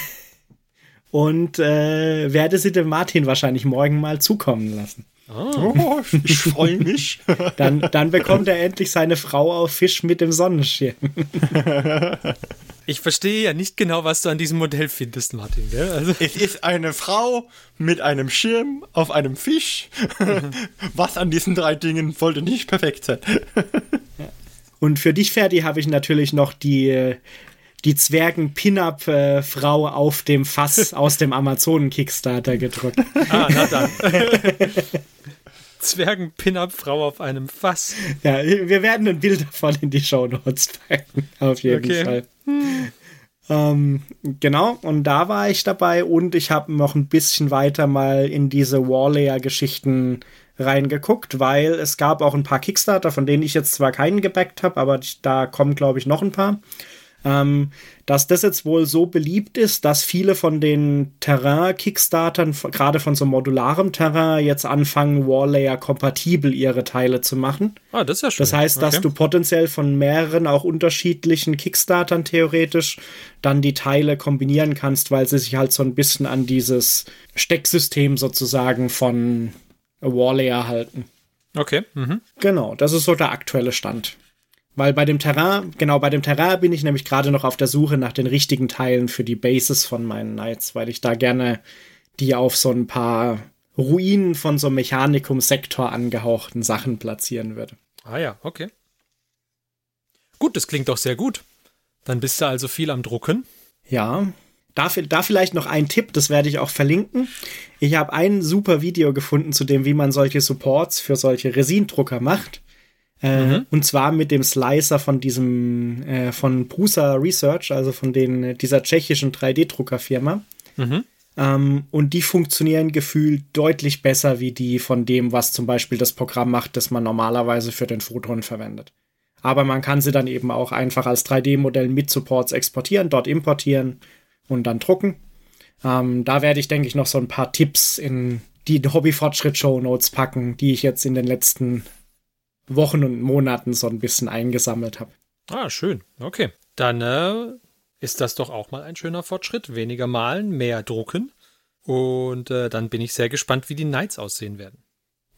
Und äh, werde sie dem Martin wahrscheinlich morgen mal zukommen lassen. Oh, oh ich freue mich. dann, dann bekommt er endlich seine Frau auf Fisch mit dem Sonnenschirm. Ich verstehe ja nicht genau, was du an diesem Modell findest, Martin. Gell? Also es ist eine Frau mit einem Schirm auf einem Fisch. was an diesen drei Dingen wollte nicht perfekt sein. Und für dich, Ferdi, habe ich natürlich noch die, die Zwergen-Pin-Up-Frau auf dem Fass aus dem Amazonen-Kickstarter gedrückt. Ah, na dann. Zwergen-Pin-Up-Frau auf einem Fass. Ja, wir werden ein Bild davon in die Show Notes packen. Auf jeden okay. Fall. Hm. Ähm, genau, und da war ich dabei und ich habe noch ein bisschen weiter mal in diese Warlayer-Geschichten reingeguckt, weil es gab auch ein paar Kickstarter, von denen ich jetzt zwar keinen gebackt habe, aber da kommen, glaube ich, noch ein paar ähm, dass das jetzt wohl so beliebt ist, dass viele von den Terrain-Kickstartern, gerade von so modularem Terrain, jetzt anfangen, Warlayer-kompatibel ihre Teile zu machen. Ah, das ist ja schön. Das heißt, dass okay. du potenziell von mehreren, auch unterschiedlichen Kickstartern theoretisch dann die Teile kombinieren kannst, weil sie sich halt so ein bisschen an dieses Stecksystem sozusagen von Warlayer halten. Okay. Mhm. Genau, das ist so der aktuelle Stand. Weil bei dem Terrain, genau bei dem Terrain bin ich nämlich gerade noch auf der Suche nach den richtigen Teilen für die Bases von meinen Knights, weil ich da gerne die auf so ein paar Ruinen von so einem Mechanikum-Sektor angehauchten Sachen platzieren würde. Ah ja, okay. Gut, das klingt doch sehr gut. Dann bist du also viel am Drucken. Ja. Da, da vielleicht noch ein Tipp, das werde ich auch verlinken. Ich habe ein super Video gefunden zu dem, wie man solche Supports für solche Resindrucker macht. Äh, mhm. Und zwar mit dem Slicer von diesem, äh, von Prusa Research, also von den, dieser tschechischen 3D-Druckerfirma. Mhm. Ähm, und die funktionieren gefühlt deutlich besser wie die von dem, was zum Beispiel das Programm macht, das man normalerweise für den Photon verwendet. Aber man kann sie dann eben auch einfach als 3D-Modell mit Supports exportieren, dort importieren und dann drucken. Ähm, da werde ich, denke ich, noch so ein paar Tipps in die Hobby-Fortschritt-Show-Notes packen, die ich jetzt in den letzten Wochen und Monaten so ein bisschen eingesammelt habe. Ah, schön. Okay. Dann äh, ist das doch auch mal ein schöner Fortschritt. Weniger malen, mehr drucken. Und äh, dann bin ich sehr gespannt, wie die Knights aussehen werden.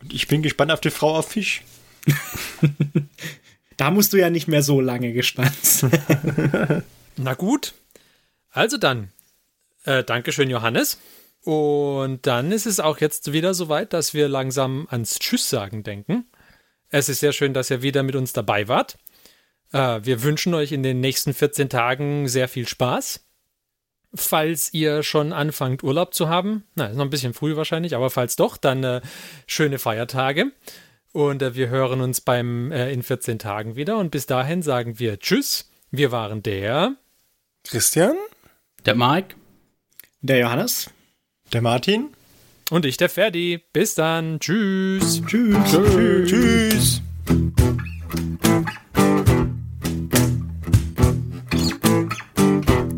Und ich bin gespannt auf die Frau auf Fisch. da musst du ja nicht mehr so lange gespannt sein. Na gut. Also dann, äh, Dankeschön, Johannes. Und dann ist es auch jetzt wieder soweit, dass wir langsam ans Tschüss sagen denken. Es ist sehr schön, dass ihr wieder mit uns dabei wart. Äh, wir wünschen euch in den nächsten 14 Tagen sehr viel Spaß. Falls ihr schon anfangt, Urlaub zu haben, na, ist noch ein bisschen früh wahrscheinlich, aber falls doch, dann äh, schöne Feiertage. Und äh, wir hören uns beim äh, in 14 Tagen wieder. Und bis dahin sagen wir Tschüss. Wir waren der Christian, der Mike, der Johannes, der Martin und ich, der Ferdi. Bis dann. Tschüss. Tschüss. Tschüss. Tschüss.